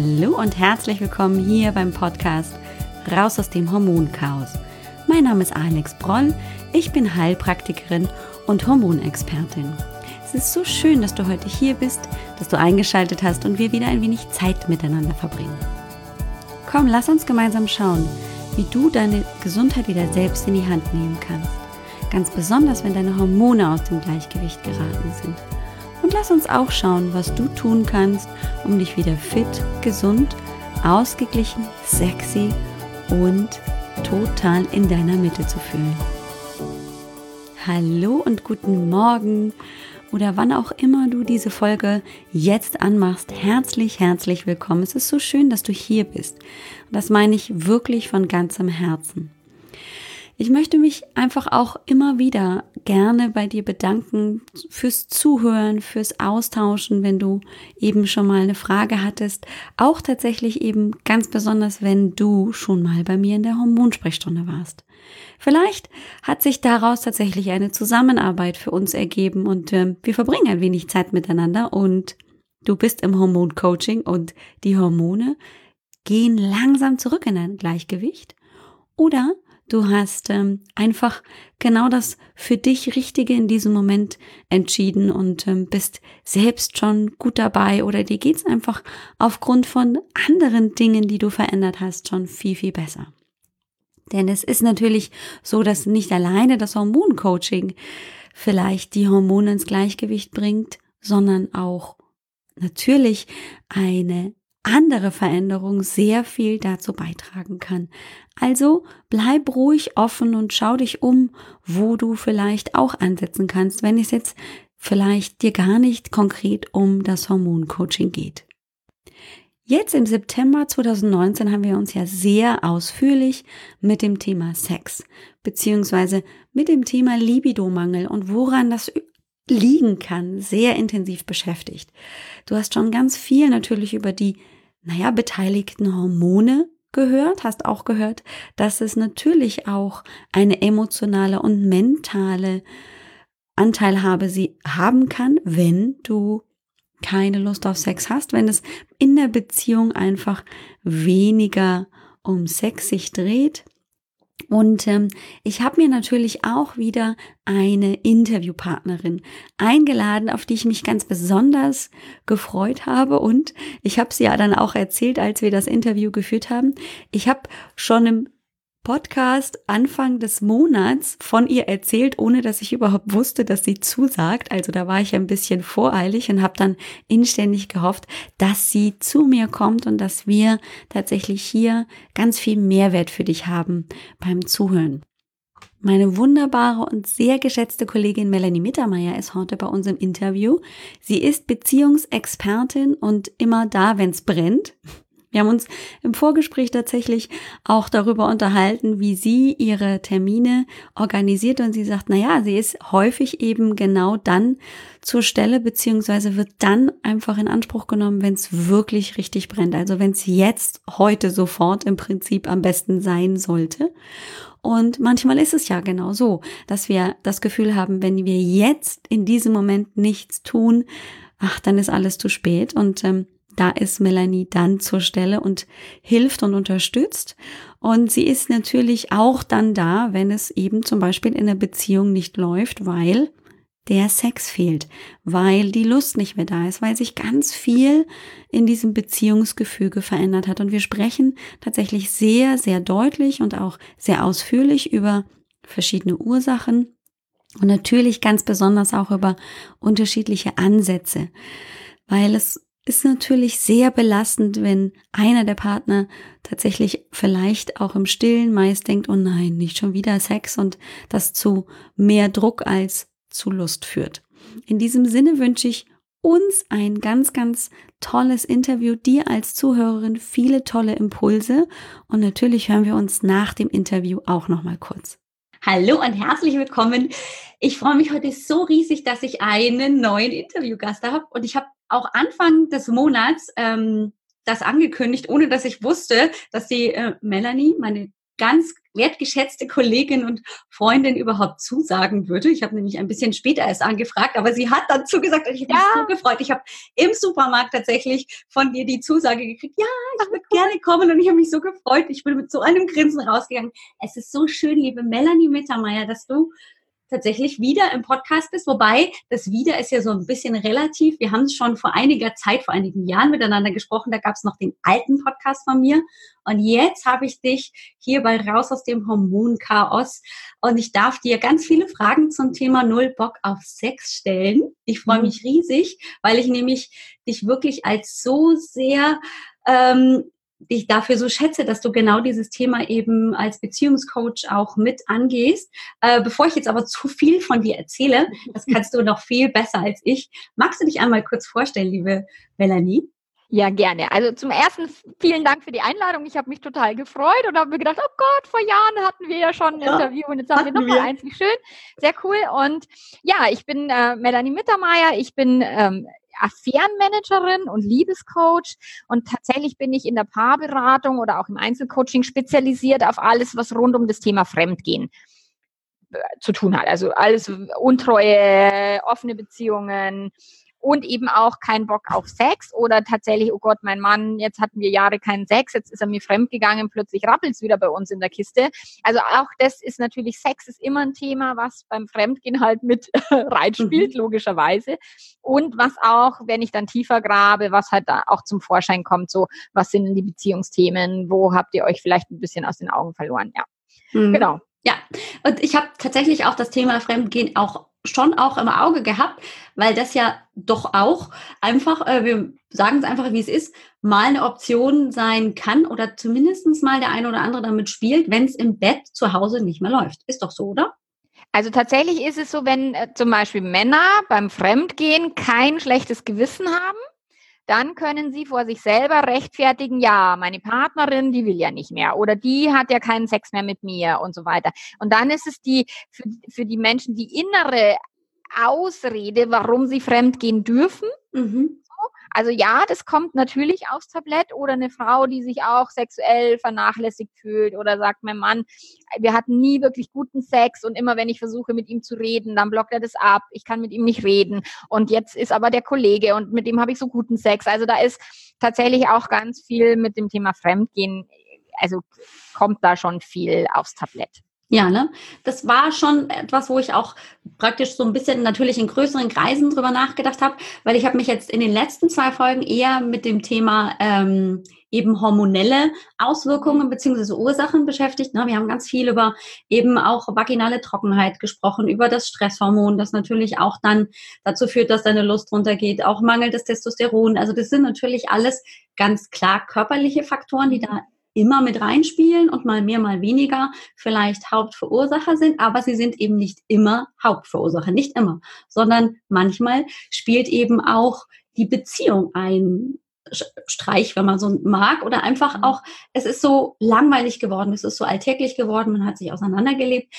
Hallo und herzlich willkommen hier beim Podcast Raus aus dem Hormonchaos. Mein Name ist Alex Broll, ich bin Heilpraktikerin und Hormonexpertin. Es ist so schön, dass du heute hier bist, dass du eingeschaltet hast und wir wieder ein wenig Zeit miteinander verbringen. Komm, lass uns gemeinsam schauen, wie du deine Gesundheit wieder selbst in die Hand nehmen kannst. Ganz besonders, wenn deine Hormone aus dem Gleichgewicht geraten sind. Und lass uns auch schauen, was du tun kannst, um dich wieder fit, gesund, ausgeglichen, sexy und total in deiner Mitte zu fühlen. Hallo und guten Morgen oder wann auch immer du diese Folge jetzt anmachst. Herzlich, herzlich willkommen. Es ist so schön, dass du hier bist. Das meine ich wirklich von ganzem Herzen. Ich möchte mich einfach auch immer wieder gerne bei dir bedanken fürs Zuhören, fürs Austauschen, wenn du eben schon mal eine Frage hattest. Auch tatsächlich eben ganz besonders, wenn du schon mal bei mir in der Hormonsprechstunde warst. Vielleicht hat sich daraus tatsächlich eine Zusammenarbeit für uns ergeben und äh, wir verbringen ein wenig Zeit miteinander und du bist im Hormoncoaching und die Hormone gehen langsam zurück in ein Gleichgewicht. Oder Du hast ähm, einfach genau das für dich Richtige in diesem Moment entschieden und ähm, bist selbst schon gut dabei oder dir geht's einfach aufgrund von anderen Dingen, die du verändert hast, schon viel, viel besser. Denn es ist natürlich so, dass nicht alleine das Hormoncoaching vielleicht die Hormone ins Gleichgewicht bringt, sondern auch natürlich eine andere Veränderung sehr viel dazu beitragen kann. Also bleib ruhig offen und schau dich um, wo du vielleicht auch ansetzen kannst, wenn es jetzt vielleicht dir gar nicht konkret um das Hormoncoaching geht. Jetzt im September 2019 haben wir uns ja sehr ausführlich mit dem Thema Sex beziehungsweise mit dem Thema Libidomangel und woran das liegen kann, sehr intensiv beschäftigt. Du hast schon ganz viel natürlich über die, naja, beteiligten Hormone gehört, hast auch gehört, dass es natürlich auch eine emotionale und mentale Anteilhabe sie haben kann, wenn du keine Lust auf Sex hast, wenn es in der Beziehung einfach weniger um Sex sich dreht, und ähm, ich habe mir natürlich auch wieder eine Interviewpartnerin eingeladen, auf die ich mich ganz besonders gefreut habe. Und ich habe sie ja dann auch erzählt, als wir das Interview geführt haben. Ich habe schon im Podcast Anfang des Monats von ihr erzählt, ohne dass ich überhaupt wusste, dass sie zusagt. Also da war ich ein bisschen voreilig und habe dann inständig gehofft, dass sie zu mir kommt und dass wir tatsächlich hier ganz viel Mehrwert für dich haben beim Zuhören. Meine wunderbare und sehr geschätzte Kollegin Melanie Mittermeier ist heute bei uns im Interview. Sie ist Beziehungsexpertin und immer da, wenn es brennt. Wir haben uns im Vorgespräch tatsächlich auch darüber unterhalten, wie sie ihre Termine organisiert und sie sagt, na ja, sie ist häufig eben genau dann zur Stelle beziehungsweise wird dann einfach in Anspruch genommen, wenn es wirklich richtig brennt. Also wenn es jetzt, heute, sofort im Prinzip am besten sein sollte. Und manchmal ist es ja genau so, dass wir das Gefühl haben, wenn wir jetzt in diesem Moment nichts tun, ach, dann ist alles zu spät. Und ähm, da ist Melanie dann zur Stelle und hilft und unterstützt. Und sie ist natürlich auch dann da, wenn es eben zum Beispiel in der Beziehung nicht läuft, weil der Sex fehlt, weil die Lust nicht mehr da ist, weil sich ganz viel in diesem Beziehungsgefüge verändert hat. Und wir sprechen tatsächlich sehr, sehr deutlich und auch sehr ausführlich über verschiedene Ursachen und natürlich ganz besonders auch über unterschiedliche Ansätze, weil es ist natürlich sehr belastend, wenn einer der Partner tatsächlich vielleicht auch im Stillen meist denkt, oh nein, nicht schon wieder Sex und das zu mehr Druck als zu Lust führt. In diesem Sinne wünsche ich uns ein ganz, ganz tolles Interview, dir als Zuhörerin viele tolle Impulse und natürlich hören wir uns nach dem Interview auch nochmal kurz. Hallo und herzlich willkommen. Ich freue mich heute so riesig, dass ich einen neuen Interviewgast habe und ich habe auch Anfang des Monats ähm, das angekündigt, ohne dass ich wusste, dass die äh, Melanie, meine ganz wertgeschätzte Kollegin und Freundin überhaupt zusagen würde. Ich habe nämlich ein bisschen später erst angefragt, aber sie hat dann zugesagt und ich habe ja. mich so gefreut. Ich habe im Supermarkt tatsächlich von dir die Zusage gekriegt, ja, ich würde gerne kommen und ich habe mich so gefreut. Ich bin mit so einem Grinsen rausgegangen. Es ist so schön, liebe Melanie Mittermeier, dass du tatsächlich wieder im Podcast bist, wobei das wieder ist ja so ein bisschen relativ. Wir haben schon vor einiger Zeit, vor einigen Jahren miteinander gesprochen, da gab es noch den alten Podcast von mir und jetzt habe ich dich hier bei Raus aus dem Hormonchaos und ich darf dir ganz viele Fragen zum Thema Null Bock auf Sex stellen. Ich freue mhm. mich riesig, weil ich nämlich dich wirklich als so sehr ähm, dich dafür so schätze, dass du genau dieses Thema eben als Beziehungscoach auch mit angehst. Äh, bevor ich jetzt aber zu viel von dir erzähle, das kannst du noch viel besser als ich. Magst du dich einmal kurz vorstellen, liebe Melanie? Ja, gerne. Also zum ersten vielen Dank für die Einladung. Ich habe mich total gefreut und habe mir gedacht, oh Gott, vor Jahren hatten wir ja schon ein ja, Interview und jetzt haben wir nochmal eins. Wie schön. Sehr cool. Und ja, ich bin äh, Melanie Mittermeier. Ich bin ähm, Affärenmanagerin und Liebescoach und tatsächlich bin ich in der Paarberatung oder auch im Einzelcoaching spezialisiert auf alles, was rund um das Thema Fremdgehen äh, zu tun hat. Also alles Untreue, offene Beziehungen, und eben auch kein Bock auf Sex oder tatsächlich, oh Gott, mein Mann, jetzt hatten wir Jahre keinen Sex, jetzt ist er mir fremdgegangen, plötzlich rappelt es wieder bei uns in der Kiste. Also auch das ist natürlich, Sex ist immer ein Thema, was beim Fremdgehen halt mit reinspielt, mhm. logischerweise. Und was auch, wenn ich dann tiefer grabe, was halt da auch zum Vorschein kommt, so, was sind die Beziehungsthemen, wo habt ihr euch vielleicht ein bisschen aus den Augen verloren, ja. Mhm. Genau. Ja, und ich habe tatsächlich auch das Thema Fremdgehen auch schon auch im Auge gehabt, weil das ja doch auch einfach, äh, wir sagen es einfach, wie es ist, mal eine Option sein kann oder zumindest mal der eine oder andere damit spielt, wenn es im Bett zu Hause nicht mehr läuft. Ist doch so, oder? Also tatsächlich ist es so, wenn äh, zum Beispiel Männer beim Fremdgehen kein schlechtes Gewissen haben, dann können sie vor sich selber rechtfertigen, ja, meine Partnerin, die will ja nicht mehr oder die hat ja keinen Sex mehr mit mir und so weiter. Und dann ist es die für, für die Menschen die innere Ausrede, warum sie fremdgehen dürfen. Mhm. Also ja, das kommt natürlich aufs Tablett oder eine Frau, die sich auch sexuell vernachlässigt fühlt oder sagt, mein Mann, wir hatten nie wirklich guten Sex und immer wenn ich versuche mit ihm zu reden, dann blockt er das ab. Ich kann mit ihm nicht reden und jetzt ist aber der Kollege und mit dem habe ich so guten Sex. Also da ist tatsächlich auch ganz viel mit dem Thema Fremdgehen, also kommt da schon viel aufs Tablett. Ja, ne? Das war schon etwas, wo ich auch praktisch so ein bisschen natürlich in größeren Kreisen drüber nachgedacht habe, weil ich habe mich jetzt in den letzten zwei Folgen eher mit dem Thema ähm, eben hormonelle Auswirkungen beziehungsweise Ursachen beschäftigt. Ne? Wir haben ganz viel über eben auch vaginale Trockenheit gesprochen, über das Stresshormon, das natürlich auch dann dazu führt, dass deine Lust runtergeht, auch Mangel des Testosteron. Also das sind natürlich alles ganz klar körperliche Faktoren, die da immer mit reinspielen und mal mehr, mal weniger vielleicht Hauptverursacher sind, aber sie sind eben nicht immer Hauptverursacher, nicht immer, sondern manchmal spielt eben auch die Beziehung ein Streich, wenn man so mag, oder einfach mhm. auch, es ist so langweilig geworden, es ist so alltäglich geworden, man hat sich auseinandergelebt.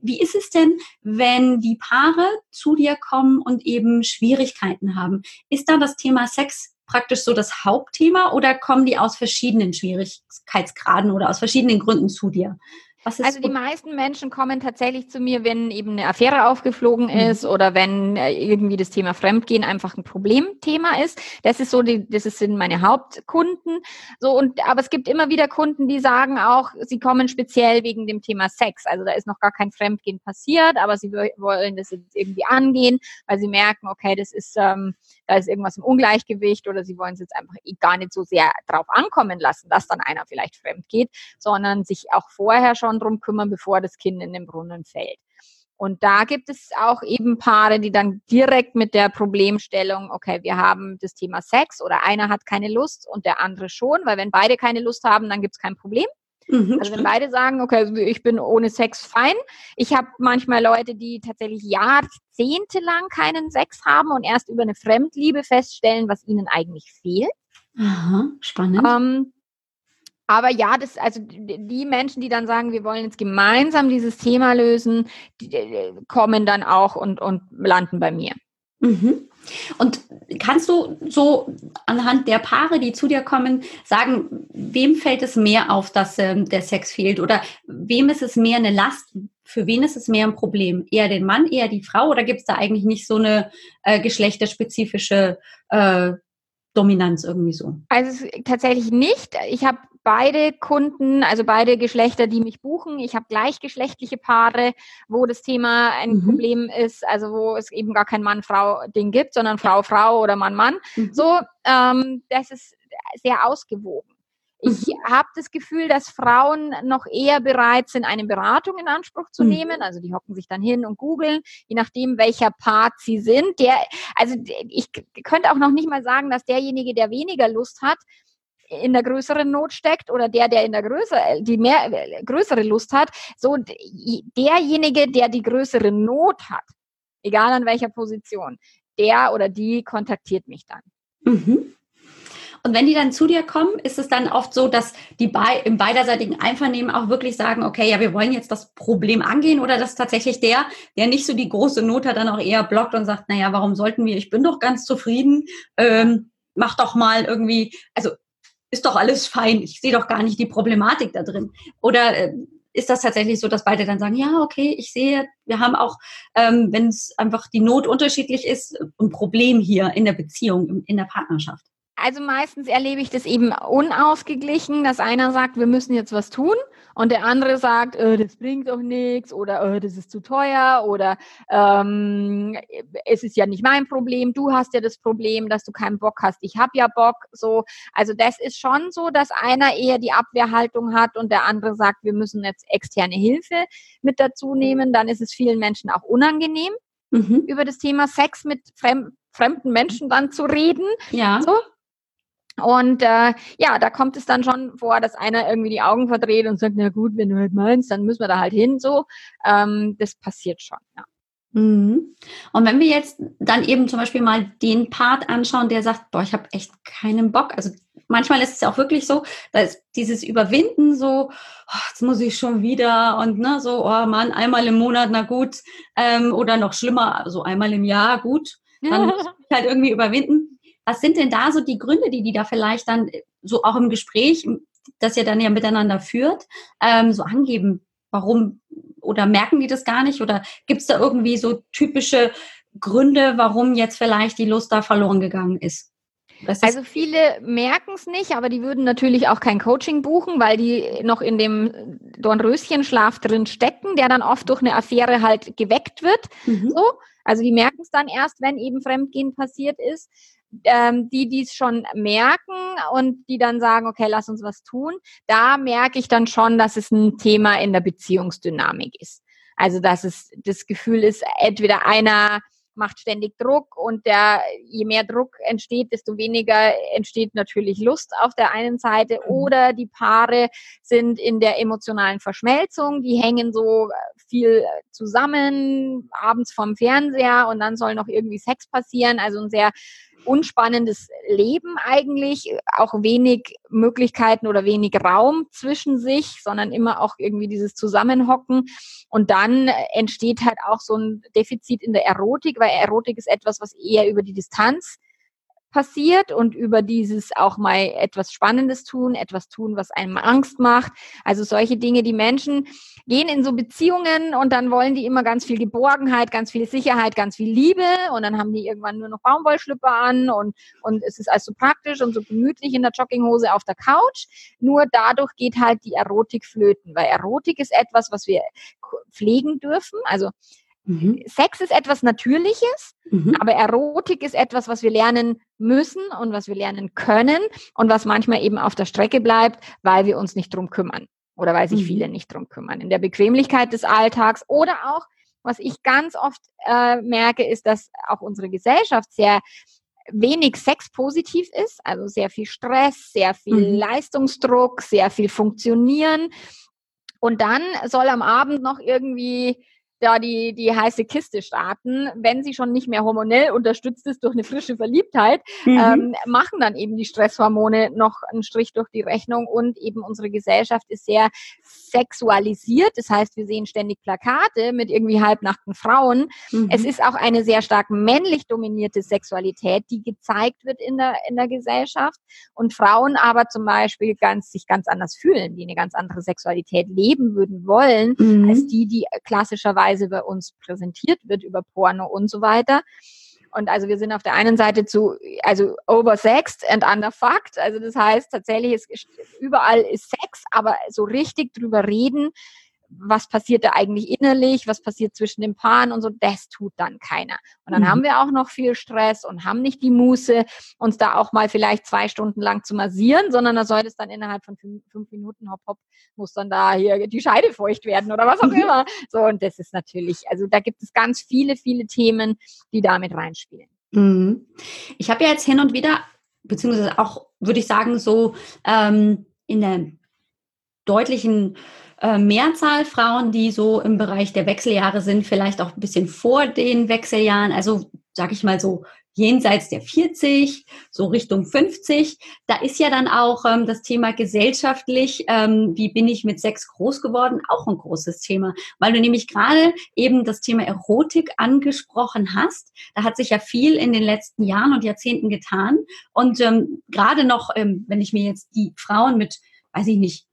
Wie ist es denn, wenn die Paare zu dir kommen und eben Schwierigkeiten haben? Ist da das Thema Sex praktisch so das Hauptthema oder kommen die aus verschiedenen Schwierigkeitsgraden oder aus verschiedenen Gründen zu dir? Also die meisten Menschen kommen tatsächlich zu mir, wenn eben eine Affäre aufgeflogen mhm. ist oder wenn äh, irgendwie das Thema Fremdgehen einfach ein Problemthema ist. Das ist so, die, das sind meine Hauptkunden. So und aber es gibt immer wieder Kunden, die sagen auch, sie kommen speziell wegen dem Thema Sex. Also da ist noch gar kein Fremdgehen passiert, aber sie wollen das jetzt irgendwie angehen, weil sie merken, okay, das ist ähm, da ist irgendwas im Ungleichgewicht oder sie wollen es jetzt einfach eh gar nicht so sehr drauf ankommen lassen, dass dann einer vielleicht fremd geht, sondern sich auch vorher schon drum kümmern, bevor das Kind in den Brunnen fällt. Und da gibt es auch eben Paare, die dann direkt mit der Problemstellung, okay, wir haben das Thema Sex oder einer hat keine Lust und der andere schon, weil wenn beide keine Lust haben, dann gibt es kein Problem. Mhm, also wenn beide sagen, okay, also ich bin ohne Sex fein. Ich habe manchmal Leute, die tatsächlich jahrzehntelang keinen Sex haben und erst über eine Fremdliebe feststellen, was ihnen eigentlich fehlt. Aha, spannend. Ähm, aber ja, das, also die Menschen, die dann sagen, wir wollen jetzt gemeinsam dieses Thema lösen, die, die kommen dann auch und, und landen bei mir. Mhm. Und kannst du so anhand der Paare, die zu dir kommen, sagen, wem fällt es mehr auf, dass ähm, der Sex fehlt? Oder wem ist es mehr eine Last? Für wen ist es mehr ein Problem? Eher den Mann, eher die Frau? Oder gibt es da eigentlich nicht so eine äh, geschlechterspezifische äh, Dominanz irgendwie so? Also tatsächlich nicht. Ich habe beide Kunden, also beide Geschlechter, die mich buchen. Ich habe gleichgeschlechtliche Paare, wo das Thema ein mhm. Problem ist, also wo es eben gar kein Mann-Frau-Ding gibt, sondern Frau-Frau oder Mann-Mann. Mhm. So, ähm, das ist sehr ausgewogen. Ich mhm. habe das Gefühl, dass Frauen noch eher bereit sind, eine Beratung in Anspruch zu mhm. nehmen. Also die hocken sich dann hin und googeln, je nachdem, welcher Part sie sind. Der, also ich könnte auch noch nicht mal sagen, dass derjenige, der weniger Lust hat, in der größeren Not steckt oder der, der in der größere, die mehr größere Lust hat. So derjenige, der die größere Not hat, egal an welcher Position, der oder die kontaktiert mich dann. Mhm. Und wenn die dann zu dir kommen, ist es dann oft so, dass die bei, im beiderseitigen Einvernehmen auch wirklich sagen, okay, ja, wir wollen jetzt das Problem angehen oder dass tatsächlich der, der nicht so die große Not hat, dann auch eher blockt und sagt, naja, warum sollten wir, ich bin doch ganz zufrieden, ähm, mach doch mal irgendwie, also ist doch alles fein, ich sehe doch gar nicht die Problematik da drin. Oder äh, ist das tatsächlich so, dass beide dann sagen, ja, okay, ich sehe, wir haben auch, ähm, wenn es einfach die Not unterschiedlich ist, ein Problem hier in der Beziehung, in der Partnerschaft? Also meistens erlebe ich das eben unausgeglichen, dass einer sagt, wir müssen jetzt was tun und der andere sagt, äh, das bringt doch nichts oder äh, das ist zu teuer oder ähm, es ist ja nicht mein Problem, du hast ja das Problem, dass du keinen Bock hast, ich habe ja Bock. So, also das ist schon so, dass einer eher die Abwehrhaltung hat und der andere sagt, wir müssen jetzt externe Hilfe mit dazu nehmen. Dann ist es vielen Menschen auch unangenehm, mhm. über das Thema Sex mit fremden Menschen dann zu reden. Ja. So, und äh, ja, da kommt es dann schon vor, dass einer irgendwie die Augen verdreht und sagt, na gut, wenn du halt meinst, dann müssen wir da halt hin. So, ähm, das passiert schon, ja. Mhm. Und wenn wir jetzt dann eben zum Beispiel mal den Part anschauen, der sagt, boah, ich habe echt keinen Bock. Also manchmal ist es ja auch wirklich so, dass dieses Überwinden so, oh, jetzt muss ich schon wieder und ne, so, oh Mann, einmal im Monat, na gut, ähm, oder noch schlimmer, so einmal im Jahr, gut, dann muss ich halt irgendwie überwinden. Was sind denn da so die Gründe, die die da vielleicht dann so auch im Gespräch, das ihr dann ja miteinander führt, ähm, so angeben? Warum oder merken die das gar nicht? Oder gibt es da irgendwie so typische Gründe, warum jetzt vielleicht die Lust da verloren gegangen ist? Also viele merken es nicht, aber die würden natürlich auch kein Coaching buchen, weil die noch in dem Dornröschenschlaf drin stecken, der dann oft durch eine Affäre halt geweckt wird. Mhm. So. Also die merken es dann erst, wenn eben Fremdgehen passiert ist ähm, die dies schon merken und die dann sagen, okay, lass uns was tun, da merke ich dann schon, dass es ein Thema in der Beziehungsdynamik ist. Also dass es das Gefühl ist, entweder einer macht ständig Druck und der, je mehr Druck entsteht, desto weniger entsteht natürlich Lust auf der einen Seite mhm. oder die Paare sind in der emotionalen Verschmelzung, die hängen so viel zusammen abends vom Fernseher und dann soll noch irgendwie Sex passieren, also ein sehr unspannendes Leben eigentlich, auch wenig Möglichkeiten oder wenig Raum zwischen sich, sondern immer auch irgendwie dieses Zusammenhocken. Und dann entsteht halt auch so ein Defizit in der Erotik, weil Erotik ist etwas, was eher über die Distanz passiert und über dieses auch mal etwas Spannendes tun, etwas tun, was einem Angst macht. Also solche Dinge, die Menschen gehen in so Beziehungen und dann wollen die immer ganz viel Geborgenheit, ganz viel Sicherheit, ganz viel Liebe und dann haben die irgendwann nur noch Baumwollschlüpper an und, und es ist also praktisch und so gemütlich in der Jogginghose auf der Couch. Nur dadurch geht halt die Erotik flöten, weil Erotik ist etwas, was wir pflegen dürfen. Also Mhm. Sex ist etwas Natürliches, mhm. aber Erotik ist etwas, was wir lernen müssen und was wir lernen können und was manchmal eben auf der Strecke bleibt, weil wir uns nicht drum kümmern oder weil sich mhm. viele nicht drum kümmern. In der Bequemlichkeit des Alltags oder auch, was ich ganz oft äh, merke, ist, dass auch unsere Gesellschaft sehr wenig sexpositiv ist, also sehr viel Stress, sehr viel mhm. Leistungsdruck, sehr viel Funktionieren. Und dann soll am Abend noch irgendwie da die, die heiße Kiste starten, wenn sie schon nicht mehr hormonell unterstützt ist durch eine frische Verliebtheit, mhm. ähm, machen dann eben die Stresshormone noch einen Strich durch die Rechnung und eben unsere Gesellschaft ist sehr sexualisiert. Das heißt, wir sehen ständig Plakate mit irgendwie halbnackten Frauen. Mhm. Es ist auch eine sehr stark männlich dominierte Sexualität, die gezeigt wird in der, in der Gesellschaft und Frauen aber zum Beispiel ganz, sich ganz anders fühlen, die eine ganz andere Sexualität leben würden wollen, mhm. als die, die klassischerweise bei uns präsentiert wird über Porno und so weiter. Und also wir sind auf der einen Seite zu, also oversexed and underfucked. Also das heißt tatsächlich, ist, überall ist Sex, aber so richtig drüber reden, was passiert da eigentlich innerlich, was passiert zwischen den Paaren und so, das tut dann keiner. Und dann mhm. haben wir auch noch viel Stress und haben nicht die Muße, uns da auch mal vielleicht zwei Stunden lang zu massieren, sondern da soll es dann innerhalb von fünf, fünf, Minuten, hopp, hopp, muss dann da hier die Scheide feucht werden oder was auch immer. So, und das ist natürlich, also da gibt es ganz viele, viele Themen, die damit reinspielen. Mhm. Ich habe ja jetzt hin und wieder, beziehungsweise auch, würde ich sagen, so ähm, in der deutlichen äh, Mehrzahl Frauen, die so im Bereich der Wechseljahre sind, vielleicht auch ein bisschen vor den Wechseljahren, also sag ich mal so jenseits der 40, so Richtung 50. Da ist ja dann auch ähm, das Thema gesellschaftlich, ähm, wie bin ich mit Sex groß geworden, auch ein großes Thema, weil du nämlich gerade eben das Thema Erotik angesprochen hast. Da hat sich ja viel in den letzten Jahren und Jahrzehnten getan. Und ähm, gerade noch, ähm, wenn ich mir jetzt die Frauen mit, weiß ich nicht,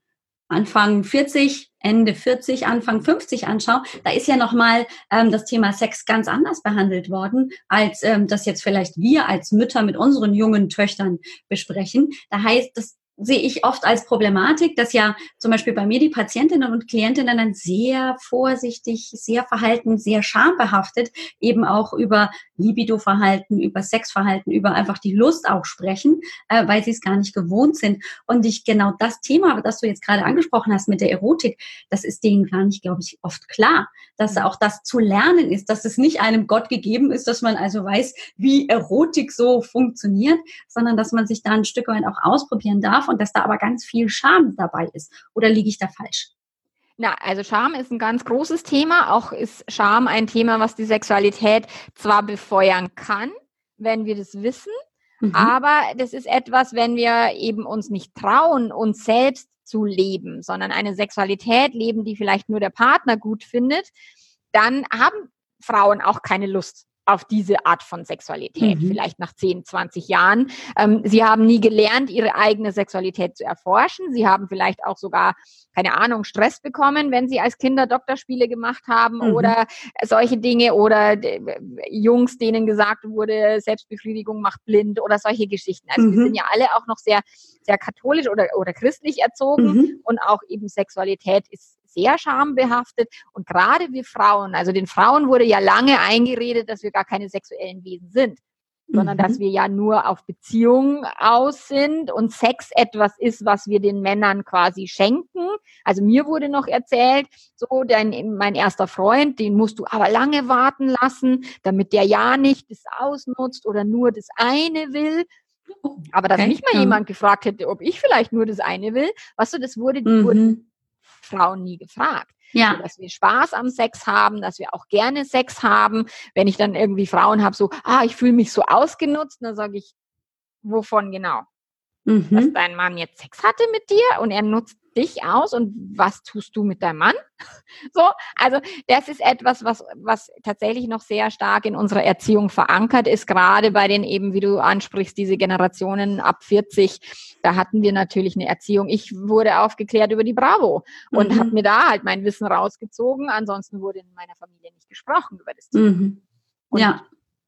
Anfang 40, Ende 40, Anfang 50 anschaue, da ist ja nochmal ähm, das Thema Sex ganz anders behandelt worden, als ähm, das jetzt vielleicht wir als Mütter mit unseren jungen Töchtern besprechen. Da heißt, das sehe ich oft als Problematik, dass ja zum Beispiel bei mir die Patientinnen und Klientinnen dann sehr vorsichtig, sehr verhalten, sehr schambehaftet eben auch über Libido-Verhalten, über Sexverhalten, über einfach die Lust auch sprechen, äh, weil sie es gar nicht gewohnt sind. Und ich genau das Thema, das du jetzt gerade angesprochen hast mit der Erotik, das ist denen gar nicht, glaube ich, oft klar, dass auch das zu lernen ist, dass es nicht einem Gott gegeben ist, dass man also weiß, wie Erotik so funktioniert, sondern dass man sich da ein Stück weit auch ausprobieren darf und dass da aber ganz viel Scham dabei ist. Oder liege ich da falsch? Na, also Scham ist ein ganz großes Thema. Auch ist Scham ein Thema, was die Sexualität zwar befeuern kann, wenn wir das wissen, mhm. aber das ist etwas, wenn wir eben uns nicht trauen, uns selbst zu leben, sondern eine Sexualität leben, die vielleicht nur der Partner gut findet, dann haben Frauen auch keine Lust auf diese Art von Sexualität, mhm. vielleicht nach 10, 20 Jahren. Ähm, sie haben nie gelernt, ihre eigene Sexualität zu erforschen. Sie haben vielleicht auch sogar, keine Ahnung, Stress bekommen, wenn sie als Kinder Doktorspiele gemacht haben mhm. oder solche Dinge oder Jungs, denen gesagt wurde, Selbstbefriedigung macht blind oder solche Geschichten. Also mhm. wir sind ja alle auch noch sehr, sehr katholisch oder, oder christlich erzogen mhm. und auch eben Sexualität ist sehr schambehaftet. Und gerade wir Frauen, also den Frauen wurde ja lange eingeredet, dass wir gar keine sexuellen Wesen sind sondern mhm. dass wir ja nur auf Beziehungen aus sind und Sex etwas ist, was wir den Männern quasi schenken. Also mir wurde noch erzählt, so dein, mein erster Freund, den musst du aber lange warten lassen, damit der ja nicht das ausnutzt oder nur das eine will. Aber dass okay. mich mal jemand gefragt hätte, ob ich vielleicht nur das eine will, weißt du, das wurde, mhm. wurden Frauen nie gefragt. Ja. So, dass wir Spaß am Sex haben, dass wir auch gerne Sex haben. Wenn ich dann irgendwie Frauen habe, so, ah, ich fühle mich so ausgenutzt, dann sage ich, wovon genau? Mhm. Dass dein Mann jetzt Sex hatte mit dir und er nutzt dich aus und was tust du mit deinem Mann? So, also das ist etwas, was, was tatsächlich noch sehr stark in unserer Erziehung verankert ist, gerade bei den eben, wie du ansprichst, diese Generationen ab 40. Da hatten wir natürlich eine Erziehung. Ich wurde aufgeklärt über die Bravo und mhm. habe mir da halt mein Wissen rausgezogen. Ansonsten wurde in meiner Familie nicht gesprochen über das Thema. Mhm. Ja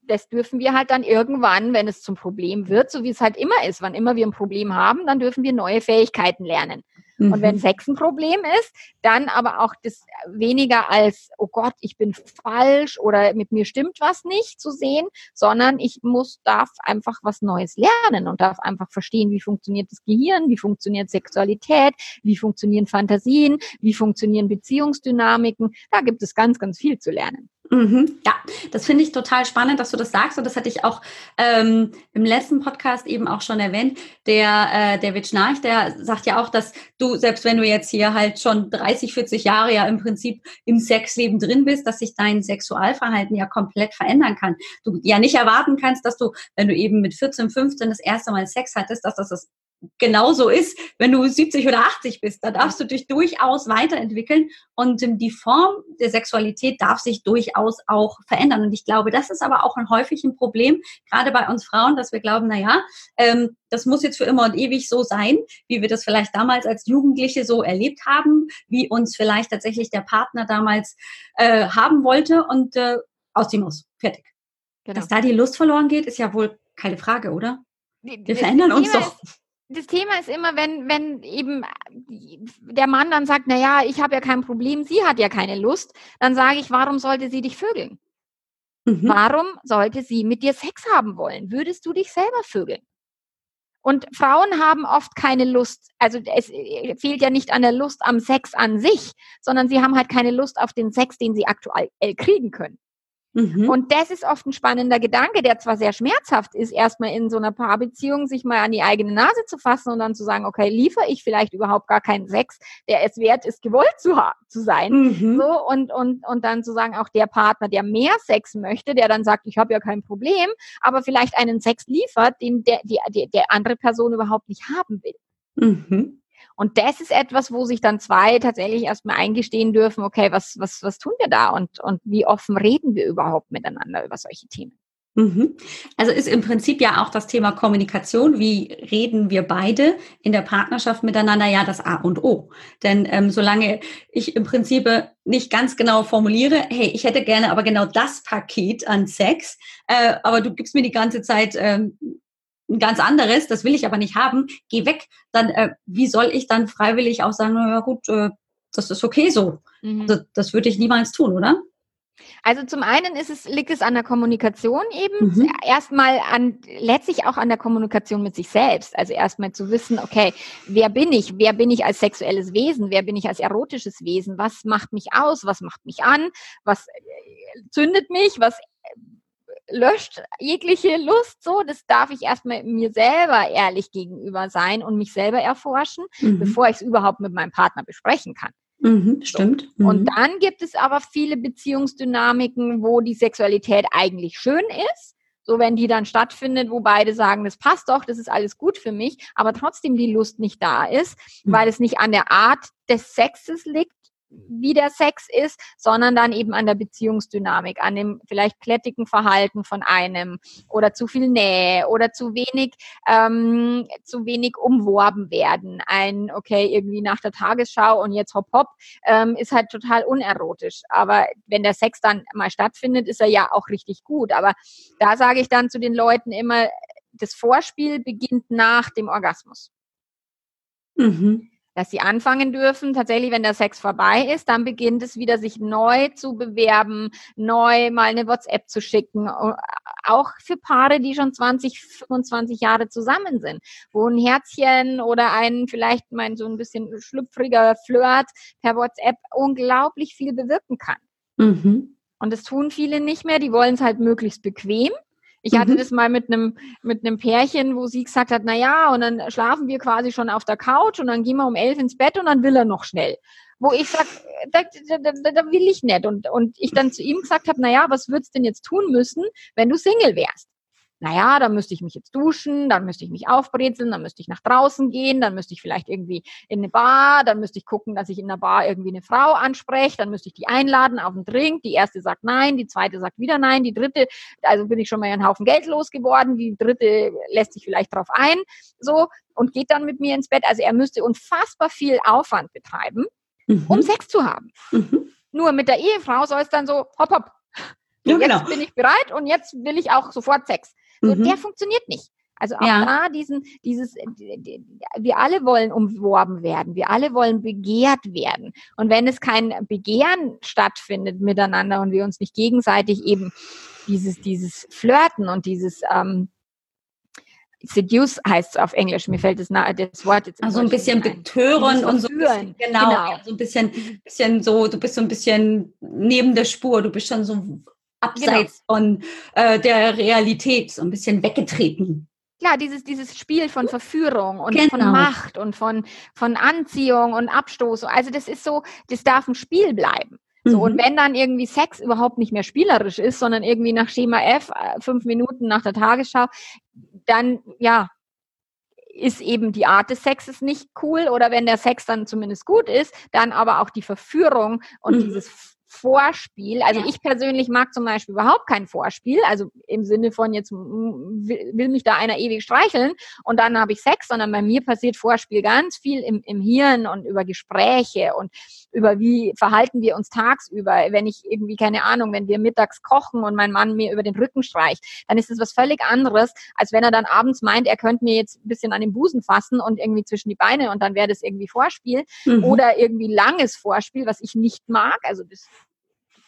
das dürfen wir halt dann irgendwann, wenn es zum Problem wird, so wie es halt immer ist, wann immer wir ein Problem haben, dann dürfen wir neue Fähigkeiten lernen. Mhm. Und wenn mhm. Sex ein Problem ist, dann aber auch das weniger als, oh Gott, ich bin falsch oder mit mir stimmt was nicht zu sehen, sondern ich muss, darf einfach was Neues lernen und darf einfach verstehen, wie funktioniert das Gehirn, wie funktioniert Sexualität, wie funktionieren Fantasien, wie funktionieren Beziehungsdynamiken. Da gibt es ganz, ganz viel zu lernen. Mhm, ja, das finde ich total spannend, dass du das sagst. Und das hatte ich auch ähm, im letzten Podcast eben auch schon erwähnt. Der äh, David Schnarch, der sagt ja auch, dass du, selbst wenn du jetzt hier halt schon 30, 40 Jahre ja im Prinzip im Sexleben drin bist, dass sich dein Sexualverhalten ja komplett verändern kann. Du ja nicht erwarten kannst, dass du, wenn du eben mit 14, 15 das erste Mal Sex hattest, dass das das genauso ist, wenn du 70 oder 80 bist. Da darfst du dich durchaus weiterentwickeln und ähm, die Form der Sexualität darf sich durchaus auch verändern. Und ich glaube, das ist aber auch ein häufig ein Problem, gerade bei uns Frauen, dass wir glauben, na ja, ähm, das muss jetzt für immer und ewig so sein, wie wir das vielleicht damals als Jugendliche so erlebt haben, wie uns vielleicht tatsächlich der Partner damals äh, haben wollte und äh, aus die Maus. Fertig. Genau. Dass da die Lust verloren geht, ist ja wohl keine Frage, oder? Wir verändern uns doch das Thema ist immer, wenn, wenn eben der Mann dann sagt, na ja, ich habe ja kein Problem, sie hat ja keine Lust, dann sage ich, warum sollte sie dich vögeln? Mhm. Warum sollte sie mit dir Sex haben wollen? Würdest du dich selber vögeln? Und Frauen haben oft keine Lust, also es äh, fehlt ja nicht an der Lust am Sex an sich, sondern sie haben halt keine Lust auf den Sex, den sie aktuell kriegen können. Mhm. Und das ist oft ein spannender Gedanke, der zwar sehr schmerzhaft ist, erstmal in so einer Paarbeziehung sich mal an die eigene Nase zu fassen und dann zu sagen, okay, liefere ich vielleicht überhaupt gar keinen Sex, der es wert ist, gewollt zu, zu sein. Mhm. So, und, und, und dann zu sagen, auch der Partner, der mehr Sex möchte, der dann sagt, ich habe ja kein Problem, aber vielleicht einen Sex liefert, den der, die, der andere Person überhaupt nicht haben will. Mhm. Und das ist etwas, wo sich dann zwei tatsächlich erstmal eingestehen dürfen, okay, was, was, was tun wir da und, und wie offen reden wir überhaupt miteinander über solche Themen? Mhm. Also ist im Prinzip ja auch das Thema Kommunikation. Wie reden wir beide in der Partnerschaft miteinander? Ja, das A und O. Denn ähm, solange ich im Prinzip nicht ganz genau formuliere, hey, ich hätte gerne aber genau das Paket an Sex, äh, aber du gibst mir die ganze Zeit ähm, ein ganz anderes, das will ich aber nicht haben, geh weg, dann äh, wie soll ich dann freiwillig auch sagen, na ja gut, äh, das ist okay so. Mhm. Also, das würde ich niemals tun, oder? Also zum einen ist es, liegt es an der Kommunikation eben, mhm. erstmal an, letztlich auch an der Kommunikation mit sich selbst. Also erstmal zu wissen, okay, wer bin ich? Wer bin ich als sexuelles Wesen? Wer bin ich als erotisches Wesen? Was macht mich aus? Was macht mich an? Was äh, zündet mich? Was löscht jegliche Lust so. Das darf ich erstmal mir selber ehrlich gegenüber sein und mich selber erforschen, mhm. bevor ich es überhaupt mit meinem Partner besprechen kann. Mhm, stimmt. Mhm. Und dann gibt es aber viele Beziehungsdynamiken, wo die Sexualität eigentlich schön ist. So, wenn die dann stattfindet, wo beide sagen, das passt doch, das ist alles gut für mich, aber trotzdem die Lust nicht da ist, mhm. weil es nicht an der Art des Sexes liegt, wie der Sex ist, sondern dann eben an der Beziehungsdynamik, an dem vielleicht klettigen Verhalten von einem oder zu viel Nähe oder zu wenig, ähm, zu wenig umworben werden. Ein, okay, irgendwie nach der Tagesschau und jetzt hopp hopp, ähm, ist halt total unerotisch. Aber wenn der Sex dann mal stattfindet, ist er ja auch richtig gut. Aber da sage ich dann zu den Leuten immer, das Vorspiel beginnt nach dem Orgasmus. Mhm dass sie anfangen dürfen. Tatsächlich, wenn der Sex vorbei ist, dann beginnt es wieder, sich neu zu bewerben, neu mal eine WhatsApp zu schicken. Auch für Paare, die schon 20, 25 Jahre zusammen sind, wo ein Herzchen oder ein vielleicht mein so ein bisschen schlüpfriger Flirt per WhatsApp unglaublich viel bewirken kann. Mhm. Und das tun viele nicht mehr. Die wollen es halt möglichst bequem. Ich hatte mhm. das mal mit einem mit einem Pärchen, wo sie gesagt hat, na ja, und dann schlafen wir quasi schon auf der Couch und dann gehen wir um elf ins Bett und dann will er noch schnell. Wo ich sag, da, da, da, da will ich nicht. Und, und ich dann zu ihm gesagt habe, na ja, was würdest du denn jetzt tun müssen, wenn du Single wärst? Naja, dann müsste ich mich jetzt duschen, dann müsste ich mich aufbrezeln, dann müsste ich nach draußen gehen, dann müsste ich vielleicht irgendwie in eine Bar, dann müsste ich gucken, dass ich in der Bar irgendwie eine Frau anspreche, dann müsste ich die einladen auf einen Drink, die erste sagt nein, die zweite sagt wieder nein, die dritte, also bin ich schon mal einen Haufen Geld losgeworden, die dritte lässt sich vielleicht drauf ein, so, und geht dann mit mir ins Bett. Also er müsste unfassbar viel Aufwand betreiben, mhm. um Sex zu haben. Mhm. Nur mit der Ehefrau soll es dann so, hopp, hopp, ja, jetzt genau. bin ich bereit und jetzt will ich auch sofort Sex. So, mhm. Der funktioniert nicht. Also auch ja. da diesen, dieses, wir alle wollen umworben werden, wir alle wollen begehrt werden. Und wenn es kein Begehren stattfindet miteinander und wir uns nicht gegenseitig eben dieses, dieses Flirten und dieses, ähm, seduce heißt es auf Englisch, mir fällt das, das Wort jetzt. Also ein bisschen betören und so ein bisschen, genau, genau. Ja, so ein bisschen, bisschen so, du bist so ein bisschen neben der Spur, du bist schon so abseits genau. von äh, der Realität, so ein bisschen weggetreten. Klar, dieses, dieses Spiel von Verführung und genau. von Macht und von, von Anziehung und Abstoß. Also das ist so, das darf ein Spiel bleiben. So, mhm. und wenn dann irgendwie Sex überhaupt nicht mehr spielerisch ist, sondern irgendwie nach Schema F, äh, fünf Minuten nach der Tagesschau, dann, ja, ist eben die Art des Sexes nicht cool oder wenn der Sex dann zumindest gut ist, dann aber auch die Verführung und mhm. dieses Vorspiel. Also ich persönlich mag zum Beispiel überhaupt kein Vorspiel, also im Sinne von jetzt will, mich da einer ewig streicheln und dann habe ich Sex, sondern bei mir passiert Vorspiel ganz viel im, im Hirn und über Gespräche und über wie verhalten wir uns tagsüber. Wenn ich irgendwie, keine Ahnung, wenn wir mittags kochen und mein Mann mir über den Rücken streicht, dann ist es was völlig anderes, als wenn er dann abends meint, er könnte mir jetzt ein bisschen an den Busen fassen und irgendwie zwischen die Beine und dann wäre das irgendwie Vorspiel mhm. oder irgendwie langes Vorspiel, was ich nicht mag. Also das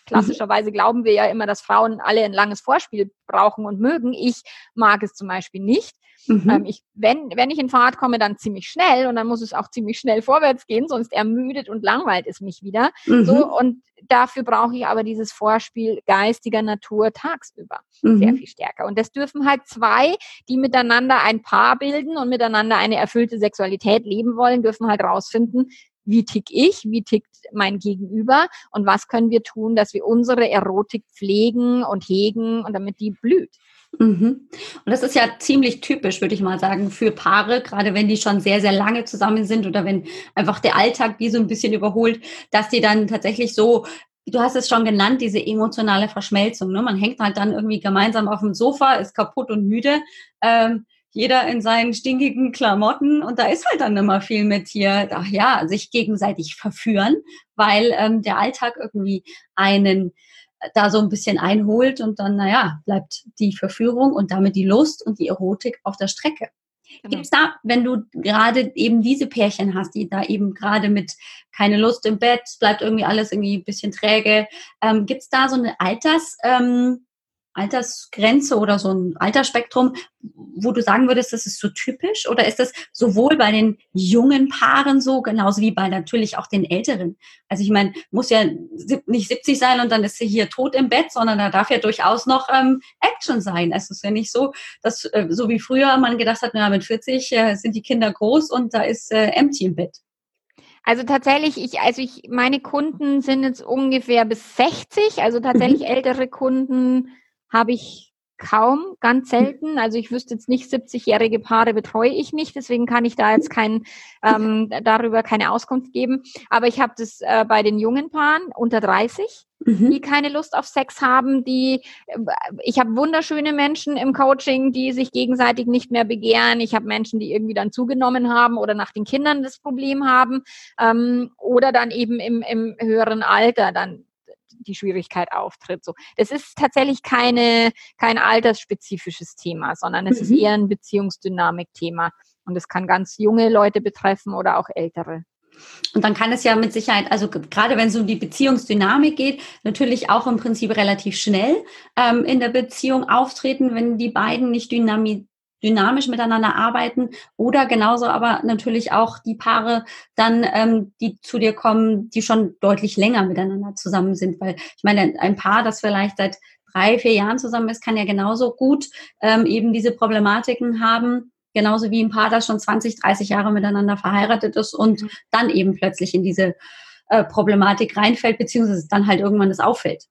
Klassischerweise glauben wir ja immer, dass Frauen alle ein langes Vorspiel brauchen und mögen. Ich mag es zum Beispiel nicht. Mhm. Ähm, ich, wenn, wenn ich in Fahrt komme, dann ziemlich schnell und dann muss es auch ziemlich schnell vorwärts gehen, sonst ermüdet und langweilt es mich wieder. Mhm. So, und dafür brauche ich aber dieses Vorspiel geistiger Natur tagsüber mhm. sehr viel stärker. Und das dürfen halt zwei, die miteinander ein Paar bilden und miteinander eine erfüllte Sexualität leben wollen, dürfen halt rausfinden, wie tick ich, wie tickt mein Gegenüber und was können wir tun, dass wir unsere Erotik pflegen und hegen und damit die blüht. Mhm. Und das ist ja ziemlich typisch, würde ich mal sagen, für Paare, gerade wenn die schon sehr, sehr lange zusammen sind oder wenn einfach der Alltag die so ein bisschen überholt, dass die dann tatsächlich so du hast es schon genannt, diese emotionale Verschmelzung. Ne? Man hängt halt dann irgendwie gemeinsam auf dem Sofa, ist kaputt und müde. Ähm, jeder in seinen stinkigen Klamotten und da ist halt dann immer viel mit hier, ach ja, sich gegenseitig verführen, weil ähm, der Alltag irgendwie einen äh, da so ein bisschen einholt und dann, naja, bleibt die Verführung und damit die Lust und die Erotik auf der Strecke. Genau. Gibt es da, wenn du gerade eben diese Pärchen hast, die da eben gerade mit keine Lust im Bett, bleibt irgendwie alles irgendwie ein bisschen träge, ähm, gibt es da so eine Alters, ähm, Altersgrenze oder so ein Altersspektrum, wo du sagen würdest, das ist so typisch? Oder ist das sowohl bei den jungen Paaren so, genauso wie bei natürlich auch den Älteren? Also ich meine, muss ja nicht 70 sein und dann ist sie hier tot im Bett, sondern da darf ja durchaus noch ähm, Action sein. Es ist ja nicht so, dass äh, so wie früher man gedacht hat, na, mit 40 äh, sind die Kinder groß und da ist äh, empty im Bett. Also tatsächlich, ich, also ich, meine Kunden sind jetzt ungefähr bis 60, also tatsächlich mhm. ältere Kunden habe ich kaum, ganz selten. Also ich wüsste jetzt nicht, 70-jährige Paare betreue ich nicht, deswegen kann ich da jetzt kein, ähm, darüber keine Auskunft geben. Aber ich habe das äh, bei den jungen Paaren unter 30, mhm. die keine Lust auf Sex haben, die äh, ich habe wunderschöne Menschen im Coaching, die sich gegenseitig nicht mehr begehren. Ich habe Menschen, die irgendwie dann zugenommen haben oder nach den Kindern das Problem haben ähm, oder dann eben im, im höheren Alter dann die Schwierigkeit auftritt. So, das ist tatsächlich keine kein altersspezifisches Thema, sondern es mhm. ist eher ein Beziehungsdynamik-Thema und es kann ganz junge Leute betreffen oder auch ältere. Und dann kann es ja mit Sicherheit, also gerade wenn es um die Beziehungsdynamik geht, natürlich auch im Prinzip relativ schnell ähm, in der Beziehung auftreten, wenn die beiden nicht dynami dynamisch miteinander arbeiten oder genauso aber natürlich auch die Paare dann, ähm, die zu dir kommen, die schon deutlich länger miteinander zusammen sind. Weil ich meine, ein Paar, das vielleicht seit drei, vier Jahren zusammen ist, kann ja genauso gut ähm, eben diese Problematiken haben, genauso wie ein Paar, das schon 20, 30 Jahre miteinander verheiratet ist und mhm. dann eben plötzlich in diese äh, Problematik reinfällt, beziehungsweise dann halt irgendwann das auffällt.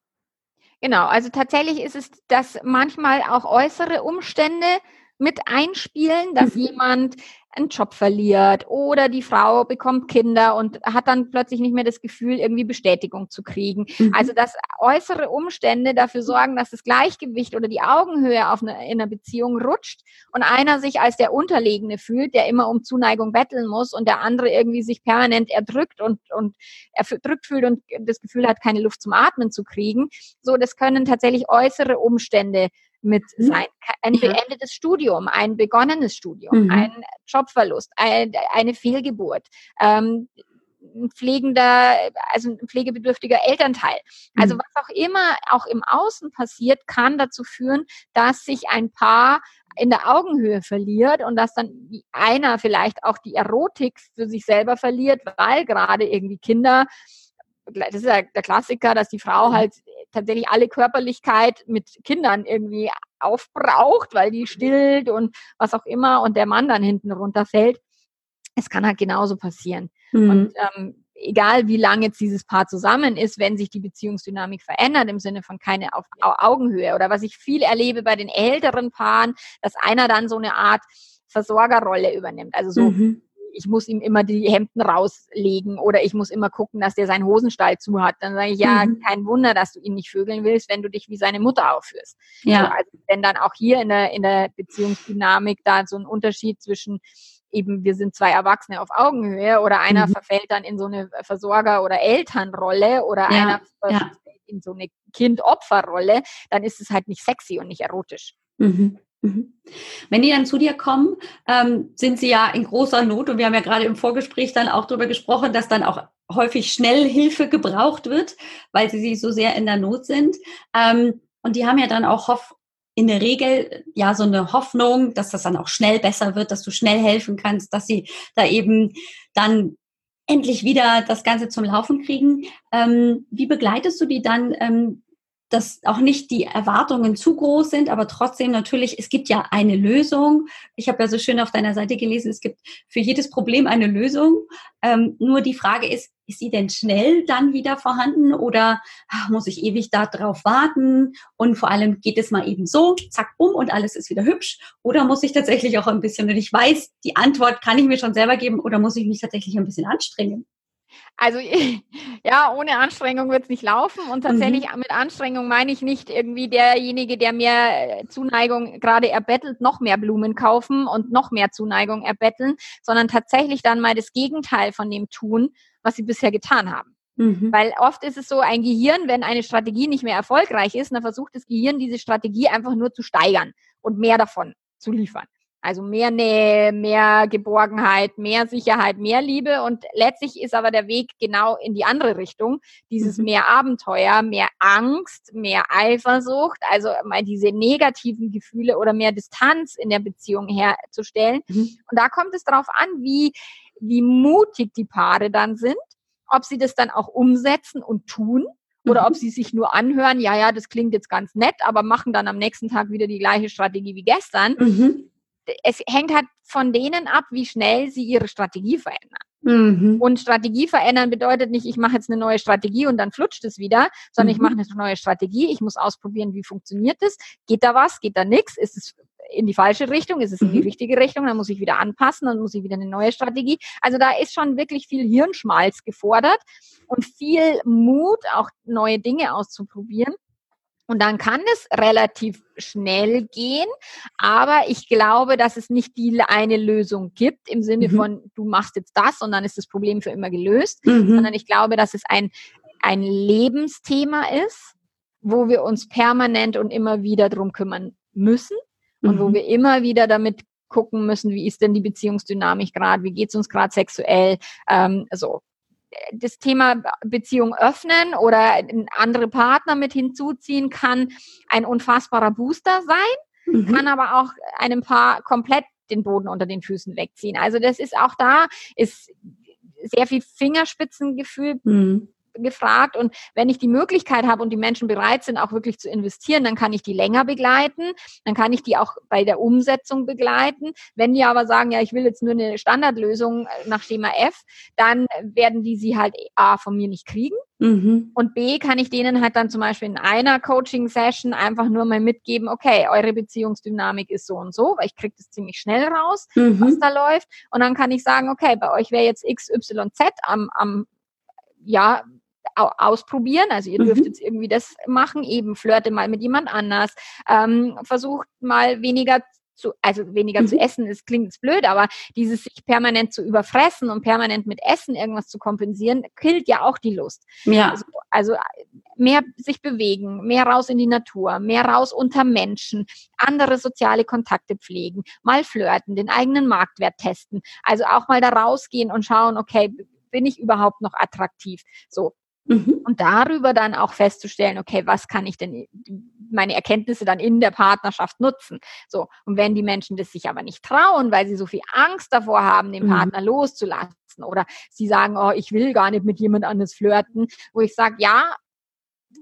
Genau, also tatsächlich ist es, dass manchmal auch äußere Umstände mit einspielen, dass mhm. jemand einen Job verliert oder die Frau bekommt Kinder und hat dann plötzlich nicht mehr das Gefühl, irgendwie Bestätigung zu kriegen. Mhm. Also dass äußere Umstände dafür sorgen, dass das Gleichgewicht oder die Augenhöhe auf eine, in einer Beziehung rutscht und einer sich als der Unterlegene fühlt, der immer um Zuneigung betteln muss und der andere irgendwie sich permanent erdrückt und, und erdrückt fühlt und das Gefühl hat, keine Luft zum Atmen zu kriegen. So, das können tatsächlich äußere Umstände mit mhm. sein. Ein beendetes Studium, ein begonnenes Studium, mhm. ein Jobverlust, ein, eine Fehlgeburt, ähm, ein pflegender, also ein pflegebedürftiger Elternteil. Also mhm. was auch immer auch im Außen passiert, kann dazu führen, dass sich ein Paar in der Augenhöhe verliert und dass dann einer vielleicht auch die Erotik für sich selber verliert, weil gerade irgendwie Kinder, das ist ja der Klassiker, dass die Frau mhm. halt tatsächlich alle Körperlichkeit mit Kindern irgendwie aufbraucht, weil die stillt und was auch immer und der Mann dann hinten runterfällt. Es kann halt genauso passieren. Mhm. Und ähm, egal wie lange jetzt dieses Paar zusammen ist, wenn sich die Beziehungsdynamik verändert im Sinne von keine auf Augenhöhe oder was ich viel erlebe bei den älteren Paaren, dass einer dann so eine Art Versorgerrolle übernimmt. Also so mhm ich muss ihm immer die Hemden rauslegen oder ich muss immer gucken, dass der seinen Hosenstall zu hat. Dann sage ich, ja, mhm. kein Wunder, dass du ihn nicht vögeln willst, wenn du dich wie seine Mutter aufführst. Ja. Also, wenn dann auch hier in der, in der Beziehungsdynamik da so ein Unterschied zwischen eben wir sind zwei Erwachsene auf Augenhöhe oder einer mhm. verfällt dann in so eine Versorger- oder Elternrolle oder ja. einer ja. in so eine Kind-Opfer-Rolle, dann ist es halt nicht sexy und nicht erotisch. Mhm. Mhm. Wenn die dann zu dir kommen, ähm, sind sie ja in großer Not und wir haben ja gerade im Vorgespräch dann auch darüber gesprochen, dass dann auch häufig schnell Hilfe gebraucht wird, weil sie so sehr in der Not sind. Ähm, und die haben ja dann auch hoff in der Regel ja so eine Hoffnung, dass das dann auch schnell besser wird, dass du schnell helfen kannst, dass sie da eben dann endlich wieder das Ganze zum Laufen kriegen. Ähm, wie begleitest du die dann ähm, dass auch nicht die Erwartungen zu groß sind, aber trotzdem natürlich, es gibt ja eine Lösung. Ich habe ja so schön auf deiner Seite gelesen, es gibt für jedes Problem eine Lösung. Ähm, nur die Frage ist, ist sie denn schnell dann wieder vorhanden oder ach, muss ich ewig darauf warten? Und vor allem geht es mal eben so, zack, um und alles ist wieder hübsch? Oder muss ich tatsächlich auch ein bisschen, wenn ich weiß, die Antwort kann ich mir schon selber geben oder muss ich mich tatsächlich ein bisschen anstrengen? Also ja, ohne Anstrengung wird es nicht laufen. Und tatsächlich mhm. mit Anstrengung meine ich nicht irgendwie derjenige, der mehr äh, Zuneigung gerade erbettelt, noch mehr Blumen kaufen und noch mehr Zuneigung erbetteln, sondern tatsächlich dann mal das Gegenteil von dem tun, was sie bisher getan haben. Mhm. Weil oft ist es so, ein Gehirn, wenn eine Strategie nicht mehr erfolgreich ist, dann versucht das Gehirn diese Strategie einfach nur zu steigern und mehr davon zu liefern. Also mehr Nähe, mehr Geborgenheit, mehr Sicherheit, mehr Liebe. Und letztlich ist aber der Weg genau in die andere Richtung. Dieses mhm. mehr Abenteuer, mehr Angst, mehr Eifersucht, also mal diese negativen Gefühle oder mehr Distanz in der Beziehung herzustellen. Mhm. Und da kommt es darauf an, wie, wie mutig die Paare dann sind, ob sie das dann auch umsetzen und tun oder mhm. ob sie sich nur anhören, ja, ja, das klingt jetzt ganz nett, aber machen dann am nächsten Tag wieder die gleiche Strategie wie gestern. Mhm es hängt halt von denen ab, wie schnell sie ihre Strategie verändern. Mhm. Und Strategie verändern bedeutet nicht, ich mache jetzt eine neue Strategie und dann flutscht es wieder, sondern mhm. ich mache eine neue Strategie, ich muss ausprobieren, wie funktioniert es, geht da was, geht da nichts, ist es in die falsche Richtung, ist es in die mhm. richtige Richtung, dann muss ich wieder anpassen, dann muss ich wieder eine neue Strategie. Also da ist schon wirklich viel Hirnschmalz gefordert und viel Mut, auch neue Dinge auszuprobieren. Und dann kann es relativ schnell gehen, aber ich glaube, dass es nicht die eine Lösung gibt im Sinne mhm. von, du machst jetzt das und dann ist das Problem für immer gelöst, mhm. sondern ich glaube, dass es ein, ein Lebensthema ist, wo wir uns permanent und immer wieder drum kümmern müssen und mhm. wo wir immer wieder damit gucken müssen, wie ist denn die Beziehungsdynamik gerade, wie geht's uns gerade sexuell, ähm, so das Thema Beziehung öffnen oder andere Partner mit hinzuziehen kann ein unfassbarer Booster sein, mhm. kann aber auch einem Paar komplett den Boden unter den Füßen wegziehen. Also das ist auch da, ist sehr viel Fingerspitzengefühl mhm gefragt. Und wenn ich die Möglichkeit habe und die Menschen bereit sind, auch wirklich zu investieren, dann kann ich die länger begleiten. Dann kann ich die auch bei der Umsetzung begleiten. Wenn die aber sagen, ja, ich will jetzt nur eine Standardlösung nach Schema F, dann werden die sie halt A von mir nicht kriegen. Mhm. Und B kann ich denen halt dann zum Beispiel in einer Coaching-Session einfach nur mal mitgeben, okay, eure Beziehungsdynamik ist so und so, weil ich kriege das ziemlich schnell raus, mhm. was da läuft. Und dann kann ich sagen, okay, bei euch wäre jetzt XYZ am, am ja, ausprobieren. Also ihr dürft mhm. jetzt irgendwie das machen, eben flirte mal mit jemand anders, ähm, versucht mal weniger zu, also weniger mhm. zu essen, es klingt jetzt blöd, aber dieses sich permanent zu überfressen und permanent mit Essen irgendwas zu kompensieren, killt ja auch die Lust. Ja. Also, also mehr sich bewegen, mehr raus in die Natur, mehr raus unter Menschen, andere soziale Kontakte pflegen, mal flirten, den eigenen Marktwert testen. Also auch mal da rausgehen und schauen, okay, bin ich überhaupt noch attraktiv? So Mhm. Und darüber dann auch festzustellen, okay, was kann ich denn, meine Erkenntnisse dann in der Partnerschaft nutzen. So. Und wenn die Menschen das sich aber nicht trauen, weil sie so viel Angst davor haben, den mhm. Partner loszulassen oder sie sagen, oh, ich will gar nicht mit jemand anderes flirten, wo ich sage, ja,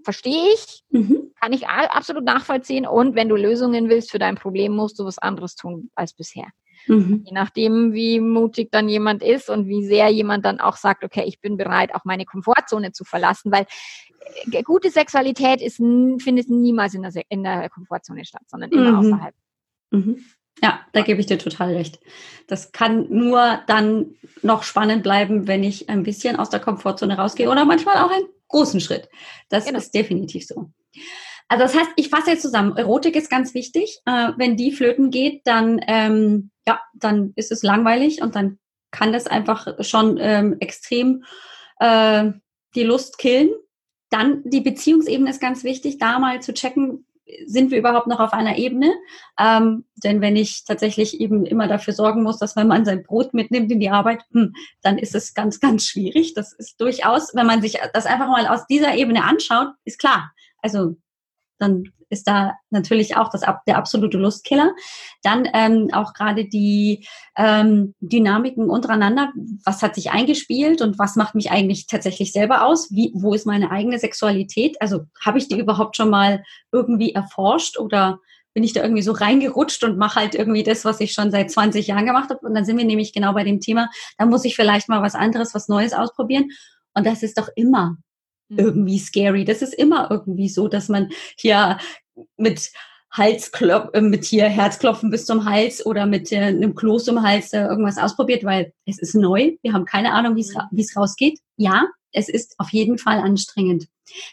verstehe ich, mhm. kann ich absolut nachvollziehen. Und wenn du Lösungen willst für dein Problem, musst du was anderes tun als bisher. Mhm. Je nachdem, wie mutig dann jemand ist und wie sehr jemand dann auch sagt, okay, ich bin bereit, auch meine Komfortzone zu verlassen, weil äh, gute Sexualität ist, findet niemals in der, in der Komfortzone statt, sondern immer mhm. außerhalb. Mhm. Ja, da gebe ich dir total recht. Das kann nur dann noch spannend bleiben, wenn ich ein bisschen aus der Komfortzone rausgehe oder manchmal auch einen großen Schritt. Das genau. ist definitiv so. Also das heißt, ich fasse jetzt zusammen. Erotik ist ganz wichtig. Äh, wenn die flöten geht, dann ähm, ja, dann ist es langweilig und dann kann das einfach schon ähm, extrem äh, die Lust killen. Dann die Beziehungsebene ist ganz wichtig, da mal zu checken, sind wir überhaupt noch auf einer Ebene? Ähm, denn wenn ich tatsächlich eben immer dafür sorgen muss, dass mein Mann sein Brot mitnimmt in die Arbeit, hm, dann ist es ganz, ganz schwierig. Das ist durchaus, wenn man sich das einfach mal aus dieser Ebene anschaut, ist klar. Also dann ist da natürlich auch das, der absolute Lustkiller. Dann ähm, auch gerade die ähm, Dynamiken untereinander. Was hat sich eingespielt und was macht mich eigentlich tatsächlich selber aus? Wie, wo ist meine eigene Sexualität? Also habe ich die überhaupt schon mal irgendwie erforscht oder bin ich da irgendwie so reingerutscht und mache halt irgendwie das, was ich schon seit 20 Jahren gemacht habe. Und dann sind wir nämlich genau bei dem Thema, da muss ich vielleicht mal was anderes, was Neues ausprobieren. Und das ist doch immer. Irgendwie scary. Das ist immer irgendwie so, dass man hier mit Halsklopf, äh, mit hier Herzklopfen bis zum Hals oder mit äh, einem Kloß im Hals äh, irgendwas ausprobiert, weil es ist neu. Wir haben keine Ahnung, wie es rausgeht. Ja, es ist auf jeden Fall anstrengend.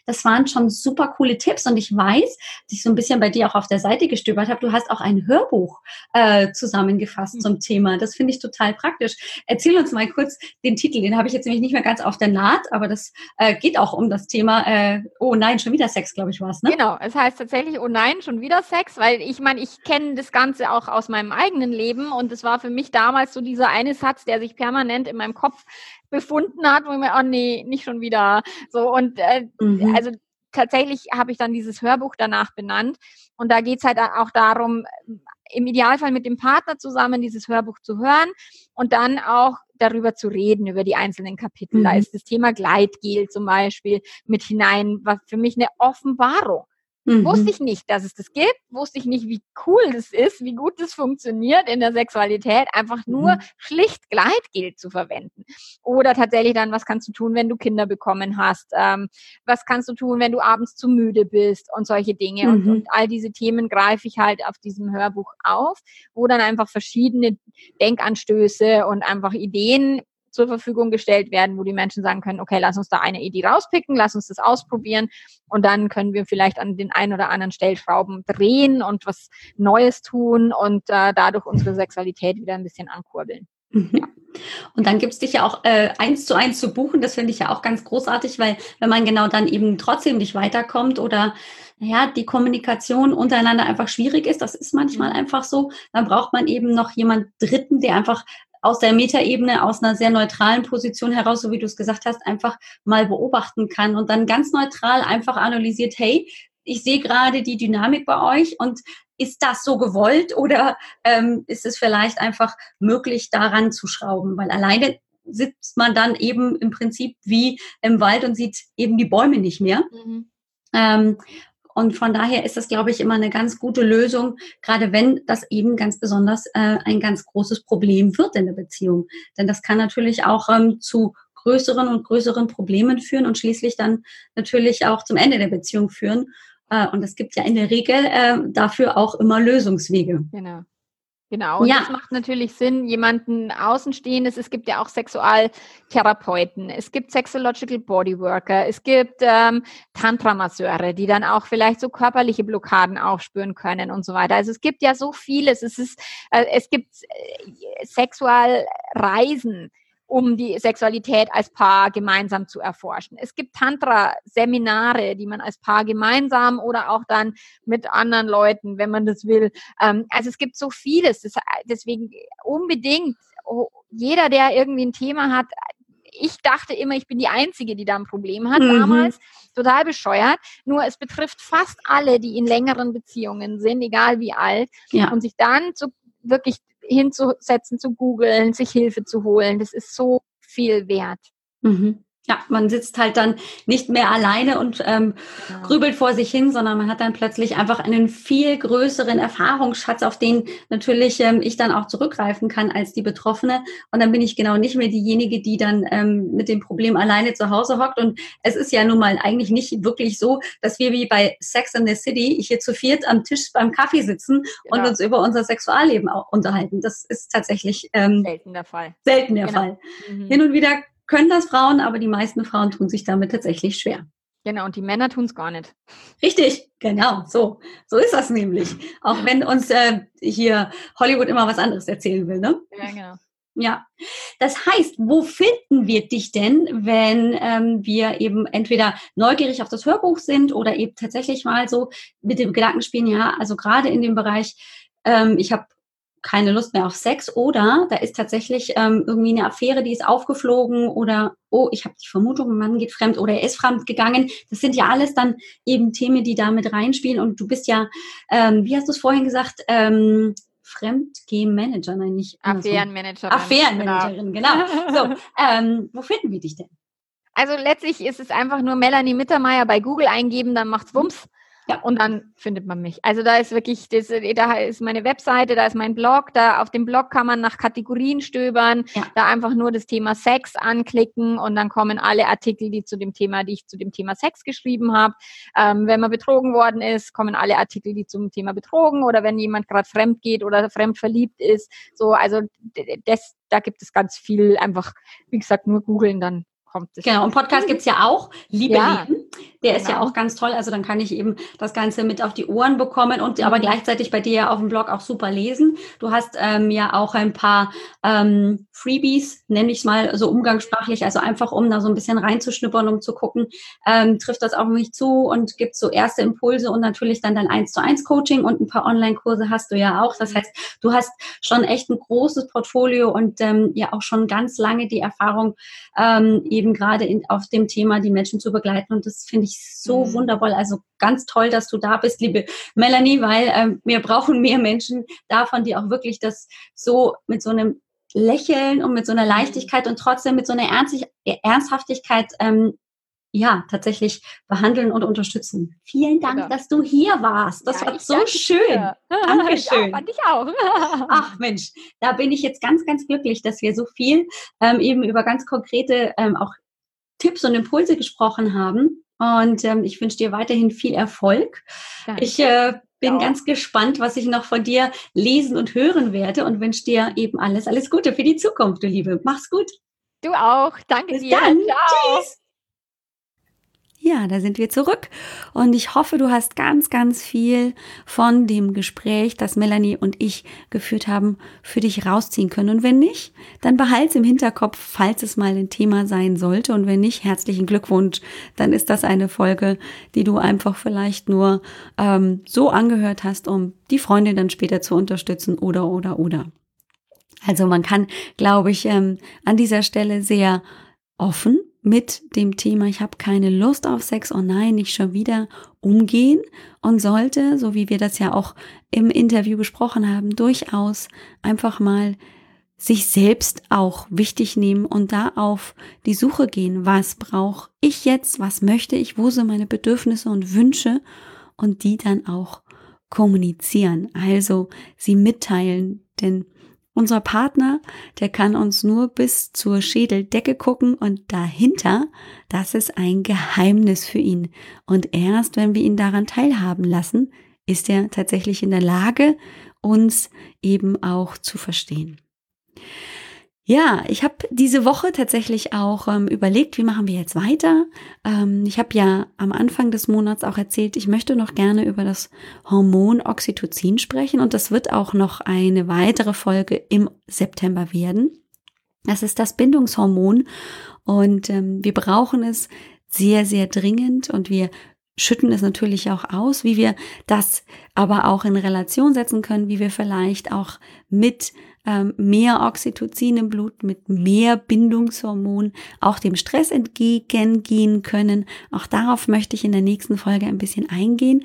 Das waren schon super coole Tipps und ich weiß, dass ich so ein bisschen bei dir auch auf der Seite gestöbert habe. Du hast auch ein Hörbuch äh, zusammengefasst mhm. zum Thema. Das finde ich total praktisch. Erzähl uns mal kurz den Titel. Den habe ich jetzt nämlich nicht mehr ganz auf der Naht, aber das äh, geht auch um das Thema. Äh, oh nein, schon wieder Sex, glaube ich, war es. Ne? Genau, es heißt tatsächlich Oh nein, schon wieder Sex, weil ich meine, ich kenne das Ganze auch aus meinem eigenen Leben und es war für mich damals so dieser eine Satz, der sich permanent in meinem Kopf befunden hat, wo ich mir, oh nee, nicht schon wieder. So und äh, mhm. Also tatsächlich habe ich dann dieses Hörbuch danach benannt. Und da geht es halt auch darum, im Idealfall mit dem Partner zusammen dieses Hörbuch zu hören und dann auch darüber zu reden, über die einzelnen Kapitel. Mhm. Da ist das Thema Gleitgel zum Beispiel mit hinein, was für mich eine Offenbarung. Mhm. Wusste ich nicht, dass es das gibt, wusste ich nicht, wie cool das ist, wie gut das funktioniert in der Sexualität, einfach nur mhm. schlicht Gleitgel zu verwenden. Oder tatsächlich dann, was kannst du tun, wenn du Kinder bekommen hast? Ähm, was kannst du tun, wenn du abends zu müde bist und solche Dinge? Mhm. Und, und all diese Themen greife ich halt auf diesem Hörbuch auf, wo dann einfach verschiedene Denkanstöße und einfach Ideen zur Verfügung gestellt werden, wo die Menschen sagen können, okay, lass uns da eine Idee rauspicken, lass uns das ausprobieren und dann können wir vielleicht an den einen oder anderen Stellschrauben drehen und was Neues tun und äh, dadurch unsere Sexualität wieder ein bisschen ankurbeln. Mhm. Ja. Und dann gibt es dich ja auch äh, eins zu eins zu buchen. Das finde ich ja auch ganz großartig, weil wenn man genau dann eben trotzdem nicht weiterkommt oder ja, die Kommunikation untereinander einfach schwierig ist, das ist manchmal mhm. einfach so, dann braucht man eben noch jemand Dritten, der einfach aus der Metaebene, aus einer sehr neutralen Position heraus, so wie du es gesagt hast, einfach mal beobachten kann und dann ganz neutral einfach analysiert, hey, ich sehe gerade die Dynamik bei euch und ist das so gewollt oder ähm, ist es vielleicht einfach möglich, daran zu schrauben? Weil alleine sitzt man dann eben im Prinzip wie im Wald und sieht eben die Bäume nicht mehr. Mhm. Ähm, und von daher ist das, glaube ich, immer eine ganz gute Lösung, gerade wenn das eben ganz besonders äh, ein ganz großes Problem wird in der Beziehung. Denn das kann natürlich auch ähm, zu größeren und größeren Problemen führen und schließlich dann natürlich auch zum Ende der Beziehung führen. Äh, und es gibt ja in der Regel äh, dafür auch immer Lösungswege. Genau. Genau, und ja. das macht natürlich Sinn, jemanden Außenstehendes. Es gibt ja auch Sexualtherapeuten, es gibt Sexological Bodyworker, es gibt ähm, Tantra-Masseure, die dann auch vielleicht so körperliche Blockaden aufspüren können und so weiter. Also es gibt ja so vieles. Es ist, äh, es gibt äh, Sexualreisen um die Sexualität als Paar gemeinsam zu erforschen. Es gibt Tantra-Seminare, die man als Paar gemeinsam oder auch dann mit anderen Leuten, wenn man das will. Ähm, also es gibt so vieles. deswegen unbedingt jeder, der irgendwie ein Thema hat, ich dachte immer, ich bin die Einzige, die da ein Problem hat mhm. damals. Total bescheuert. Nur es betrifft fast alle, die in längeren Beziehungen sind, egal wie alt. Ja. Und sich dann zu, wirklich hinzusetzen, zu googeln, sich Hilfe zu holen, das ist so viel wert. Mhm. Ja, man sitzt halt dann nicht mehr alleine und ähm, ja. grübelt vor sich hin, sondern man hat dann plötzlich einfach einen viel größeren Erfahrungsschatz, auf den natürlich ähm, ich dann auch zurückgreifen kann als die Betroffene. Und dann bin ich genau nicht mehr diejenige, die dann ähm, mit dem Problem alleine zu Hause hockt. Und es ist ja nun mal eigentlich nicht wirklich so, dass wir wie bei Sex in the City hier zu viert am Tisch beim Kaffee sitzen genau. und uns über unser Sexualleben auch unterhalten. Das ist tatsächlich ähm, selten der Fall. Selten der genau. Fall. Mhm. Hin und wieder können das Frauen, aber die meisten Frauen tun sich damit tatsächlich schwer. Genau, und die Männer tun es gar nicht. Richtig, genau, so. So ist das nämlich. Auch wenn uns äh, hier Hollywood immer was anderes erzählen will, ne? Ja, genau. Ja, das heißt, wo finden wir dich denn, wenn ähm, wir eben entweder neugierig auf das Hörbuch sind oder eben tatsächlich mal so mit dem Gedanken spielen, ja, also gerade in dem Bereich, ähm, ich habe keine Lust mehr auf Sex oder da ist tatsächlich ähm, irgendwie eine Affäre, die ist aufgeflogen oder oh, ich habe die Vermutung, ein Mann geht fremd oder er ist fremd gegangen. Das sind ja alles dann eben Themen, die da mit reinspielen und du bist ja, ähm, wie hast du es vorhin gesagt, ähm, Fremdgeh-Manager, nein, nicht Affärenmanagerin. Affärenmanagerin, genau. genau. So, ähm, wo finden wir dich denn? Also letztlich ist es einfach nur Melanie Mittermeier bei Google eingeben, dann macht's Wumms. Ja. Und dann findet man mich. Also da ist wirklich, das, da ist meine Webseite, da ist mein Blog, da auf dem Blog kann man nach Kategorien stöbern, ja. da einfach nur das Thema Sex anklicken und dann kommen alle Artikel, die zu dem Thema, die ich zu dem Thema Sex geschrieben habe. Ähm, wenn man betrogen worden ist, kommen alle Artikel, die zum Thema Betrogen oder wenn jemand gerade fremd geht oder fremd verliebt ist. So, also das, da gibt es ganz viel einfach, wie gesagt, nur googeln, dann kommt es. Genau, und Podcast gibt es ja auch, Liebe ja. Lieben. Der genau. ist ja genau. auch ganz toll. Also dann kann ich eben das Ganze mit auf die Ohren bekommen und mhm. aber gleichzeitig bei dir ja auf dem Blog auch super lesen. Du hast ähm, ja auch ein paar ähm, Freebies, nenne ich es mal so umgangssprachlich, also einfach um da so ein bisschen reinzuschnuppern, um zu gucken, ähm, trifft das auf mich zu und gibt so erste Impulse und natürlich dann dein 1 zu 1 Coaching und ein paar Online-Kurse hast du ja auch. Das heißt, du hast schon echt ein großes Portfolio und ähm, ja auch schon ganz lange die Erfahrung, ähm, eben gerade auf dem Thema die Menschen zu begleiten und das finde ich ich so mhm. wundervoll. Also ganz toll, dass du da bist, liebe Melanie, weil ähm, wir brauchen mehr Menschen davon, die auch wirklich das so mit so einem Lächeln und mit so einer mhm. Leichtigkeit und trotzdem mit so einer Ernsthaftigkeit ähm, ja, tatsächlich behandeln und unterstützen. Vielen Dank, genau. dass du hier warst. Das ja, war so schön. Dankeschön. Ja, fand ich auch. Ach Mensch, da bin ich jetzt ganz, ganz glücklich, dass wir so viel ähm, eben über ganz konkrete ähm, auch Tipps und Impulse gesprochen haben. Und ähm, ich wünsche dir weiterhin viel Erfolg. Danke. Ich äh, bin ja. ganz gespannt, was ich noch von dir lesen und hören werde und wünsche dir eben alles, alles Gute für die Zukunft, du Liebe. Mach's gut. Du auch. Danke Bis dir. Dann. Ciao. Tschüss. Ja, da sind wir zurück und ich hoffe, du hast ganz, ganz viel von dem Gespräch, das Melanie und ich geführt haben, für dich rausziehen können. Und wenn nicht, dann behalte es im Hinterkopf, falls es mal ein Thema sein sollte. Und wenn nicht, herzlichen Glückwunsch, dann ist das eine Folge, die du einfach vielleicht nur ähm, so angehört hast, um die Freundin dann später zu unterstützen oder, oder, oder. Also man kann, glaube ich, ähm, an dieser Stelle sehr offen mit dem Thema, ich habe keine Lust auf Sex, oh nein, nicht schon wieder umgehen. Und sollte, so wie wir das ja auch im Interview besprochen haben, durchaus einfach mal sich selbst auch wichtig nehmen und da auf die Suche gehen, was brauche ich jetzt, was möchte ich, wo sind meine Bedürfnisse und Wünsche? Und die dann auch kommunizieren, also sie mitteilen, denn unser Partner, der kann uns nur bis zur Schädeldecke gucken und dahinter, das ist ein Geheimnis für ihn. Und erst wenn wir ihn daran teilhaben lassen, ist er tatsächlich in der Lage, uns eben auch zu verstehen. Ja, ich habe diese Woche tatsächlich auch ähm, überlegt, wie machen wir jetzt weiter. Ähm, ich habe ja am Anfang des Monats auch erzählt, ich möchte noch gerne über das Hormon Oxytocin sprechen und das wird auch noch eine weitere Folge im September werden. Das ist das Bindungshormon und ähm, wir brauchen es sehr, sehr dringend und wir schütten es natürlich auch aus, wie wir das aber auch in Relation setzen können, wie wir vielleicht auch mit ähm, mehr Oxytocin im Blut, mit mehr Bindungshormon auch dem Stress entgegengehen können. Auch darauf möchte ich in der nächsten Folge ein bisschen eingehen.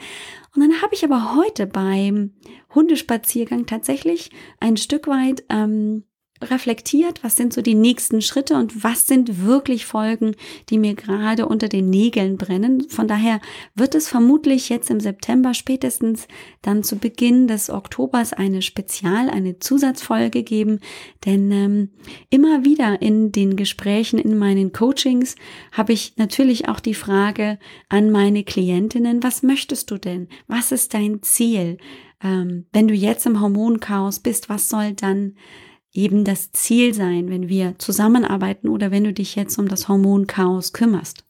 Und dann habe ich aber heute beim Hundespaziergang tatsächlich ein Stück weit ähm, reflektiert, was sind so die nächsten Schritte und was sind wirklich Folgen, die mir gerade unter den Nägeln brennen. Von daher wird es vermutlich jetzt im September spätestens dann zu Beginn des Oktobers eine Spezial, eine Zusatzfolge geben, denn ähm, immer wieder in den Gesprächen, in meinen Coachings habe ich natürlich auch die Frage an meine Klientinnen, was möchtest du denn? Was ist dein Ziel? Ähm, wenn du jetzt im Hormonchaos bist, was soll dann eben das Ziel sein, wenn wir zusammenarbeiten oder wenn du dich jetzt um das Hormonchaos kümmerst.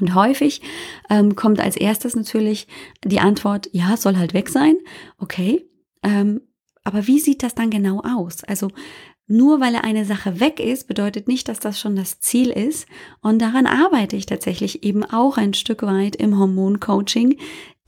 Und häufig ähm, kommt als erstes natürlich die Antwort, ja, soll halt weg sein. Okay, ähm, aber wie sieht das dann genau aus? Also nur weil eine Sache weg ist, bedeutet nicht, dass das schon das Ziel ist. Und daran arbeite ich tatsächlich eben auch ein Stück weit im Hormoncoaching.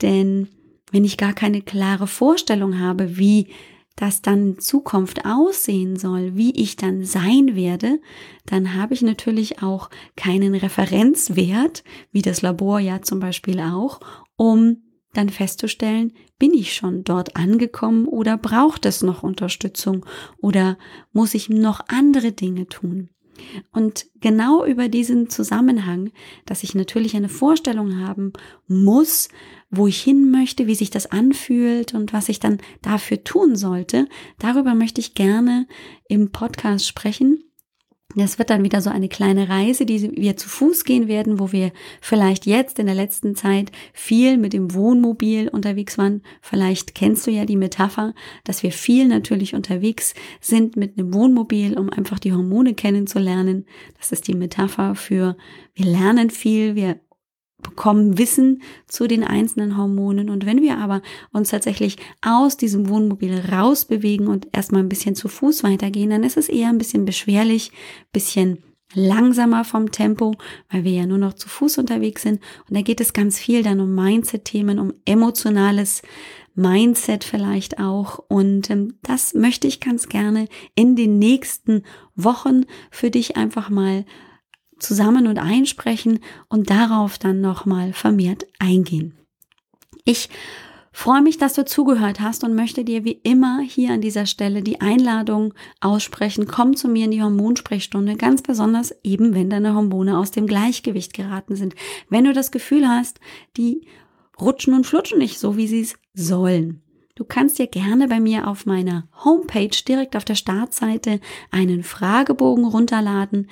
Denn wenn ich gar keine klare Vorstellung habe, wie das dann Zukunft aussehen soll, wie ich dann sein werde, dann habe ich natürlich auch keinen Referenzwert, wie das Labor ja zum Beispiel auch, um dann festzustellen, bin ich schon dort angekommen oder braucht es noch Unterstützung oder muss ich noch andere Dinge tun? Und genau über diesen Zusammenhang, dass ich natürlich eine Vorstellung haben muss, wo ich hin möchte, wie sich das anfühlt und was ich dann dafür tun sollte, darüber möchte ich gerne im Podcast sprechen. Das wird dann wieder so eine kleine Reise, die wir zu Fuß gehen werden, wo wir vielleicht jetzt in der letzten Zeit viel mit dem Wohnmobil unterwegs waren. Vielleicht kennst du ja die Metapher, dass wir viel natürlich unterwegs sind mit einem Wohnmobil, um einfach die Hormone kennenzulernen. Das ist die Metapher für wir lernen viel, wir bekommen Wissen zu den einzelnen Hormonen. Und wenn wir aber uns tatsächlich aus diesem Wohnmobil rausbewegen und erstmal ein bisschen zu Fuß weitergehen, dann ist es eher ein bisschen beschwerlich, bisschen langsamer vom Tempo, weil wir ja nur noch zu Fuß unterwegs sind. Und da geht es ganz viel dann um Mindset-Themen, um emotionales Mindset vielleicht auch. Und ähm, das möchte ich ganz gerne in den nächsten Wochen für dich einfach mal zusammen und einsprechen und darauf dann nochmal vermehrt eingehen. Ich freue mich, dass du zugehört hast und möchte dir wie immer hier an dieser Stelle die Einladung aussprechen. Komm zu mir in die Hormonsprechstunde, ganz besonders eben, wenn deine Hormone aus dem Gleichgewicht geraten sind. Wenn du das Gefühl hast, die rutschen und flutschen nicht so, wie sie es sollen. Du kannst dir gerne bei mir auf meiner Homepage direkt auf der Startseite einen Fragebogen runterladen.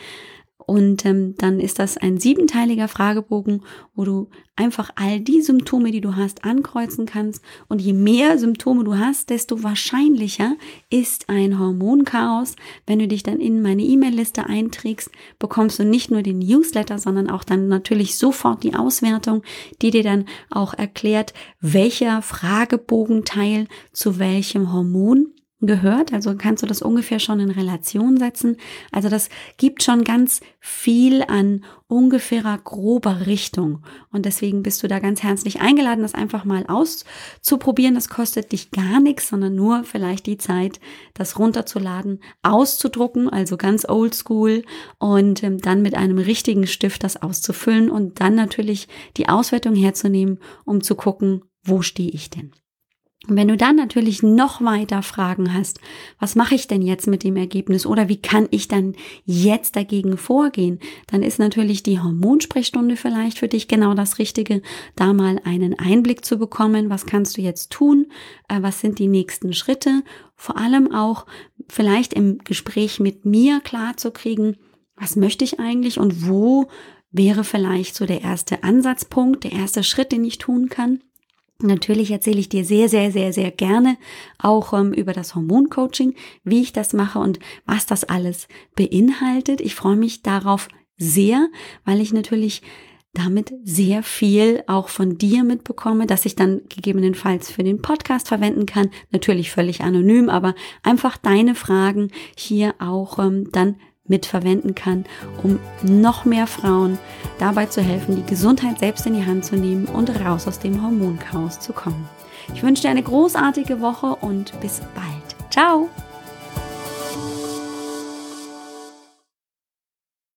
Und ähm, dann ist das ein siebenteiliger Fragebogen, wo du einfach all die Symptome, die du hast, ankreuzen kannst. Und je mehr Symptome du hast, desto wahrscheinlicher ist ein Hormonchaos. Wenn du dich dann in meine E-Mail-Liste einträgst, bekommst du nicht nur den Newsletter, sondern auch dann natürlich sofort die Auswertung, die dir dann auch erklärt, welcher Fragebogenteil zu welchem Hormon gehört, also kannst du das ungefähr schon in Relation setzen. Also das gibt schon ganz viel an ungefährer grober Richtung. Und deswegen bist du da ganz herzlich eingeladen, das einfach mal auszuprobieren. Das kostet dich gar nichts, sondern nur vielleicht die Zeit, das runterzuladen, auszudrucken, also ganz oldschool und ähm, dann mit einem richtigen Stift das auszufüllen und dann natürlich die Auswertung herzunehmen, um zu gucken, wo stehe ich denn? Und wenn du dann natürlich noch weiter Fragen hast, was mache ich denn jetzt mit dem Ergebnis oder wie kann ich dann jetzt dagegen vorgehen, dann ist natürlich die Hormonsprechstunde vielleicht für dich genau das Richtige, da mal einen Einblick zu bekommen, was kannst du jetzt tun, äh, was sind die nächsten Schritte, vor allem auch vielleicht im Gespräch mit mir klar zu kriegen, was möchte ich eigentlich und wo wäre vielleicht so der erste Ansatzpunkt, der erste Schritt, den ich tun kann. Natürlich erzähle ich dir sehr, sehr, sehr, sehr gerne auch ähm, über das Hormoncoaching, wie ich das mache und was das alles beinhaltet. Ich freue mich darauf sehr, weil ich natürlich damit sehr viel auch von dir mitbekomme, dass ich dann gegebenenfalls für den Podcast verwenden kann. Natürlich völlig anonym, aber einfach deine Fragen hier auch ähm, dann mitverwenden kann, um noch mehr Frauen dabei zu helfen, die Gesundheit selbst in die Hand zu nehmen und raus aus dem Hormonchaos zu kommen. Ich wünsche dir eine großartige Woche und bis bald. Ciao!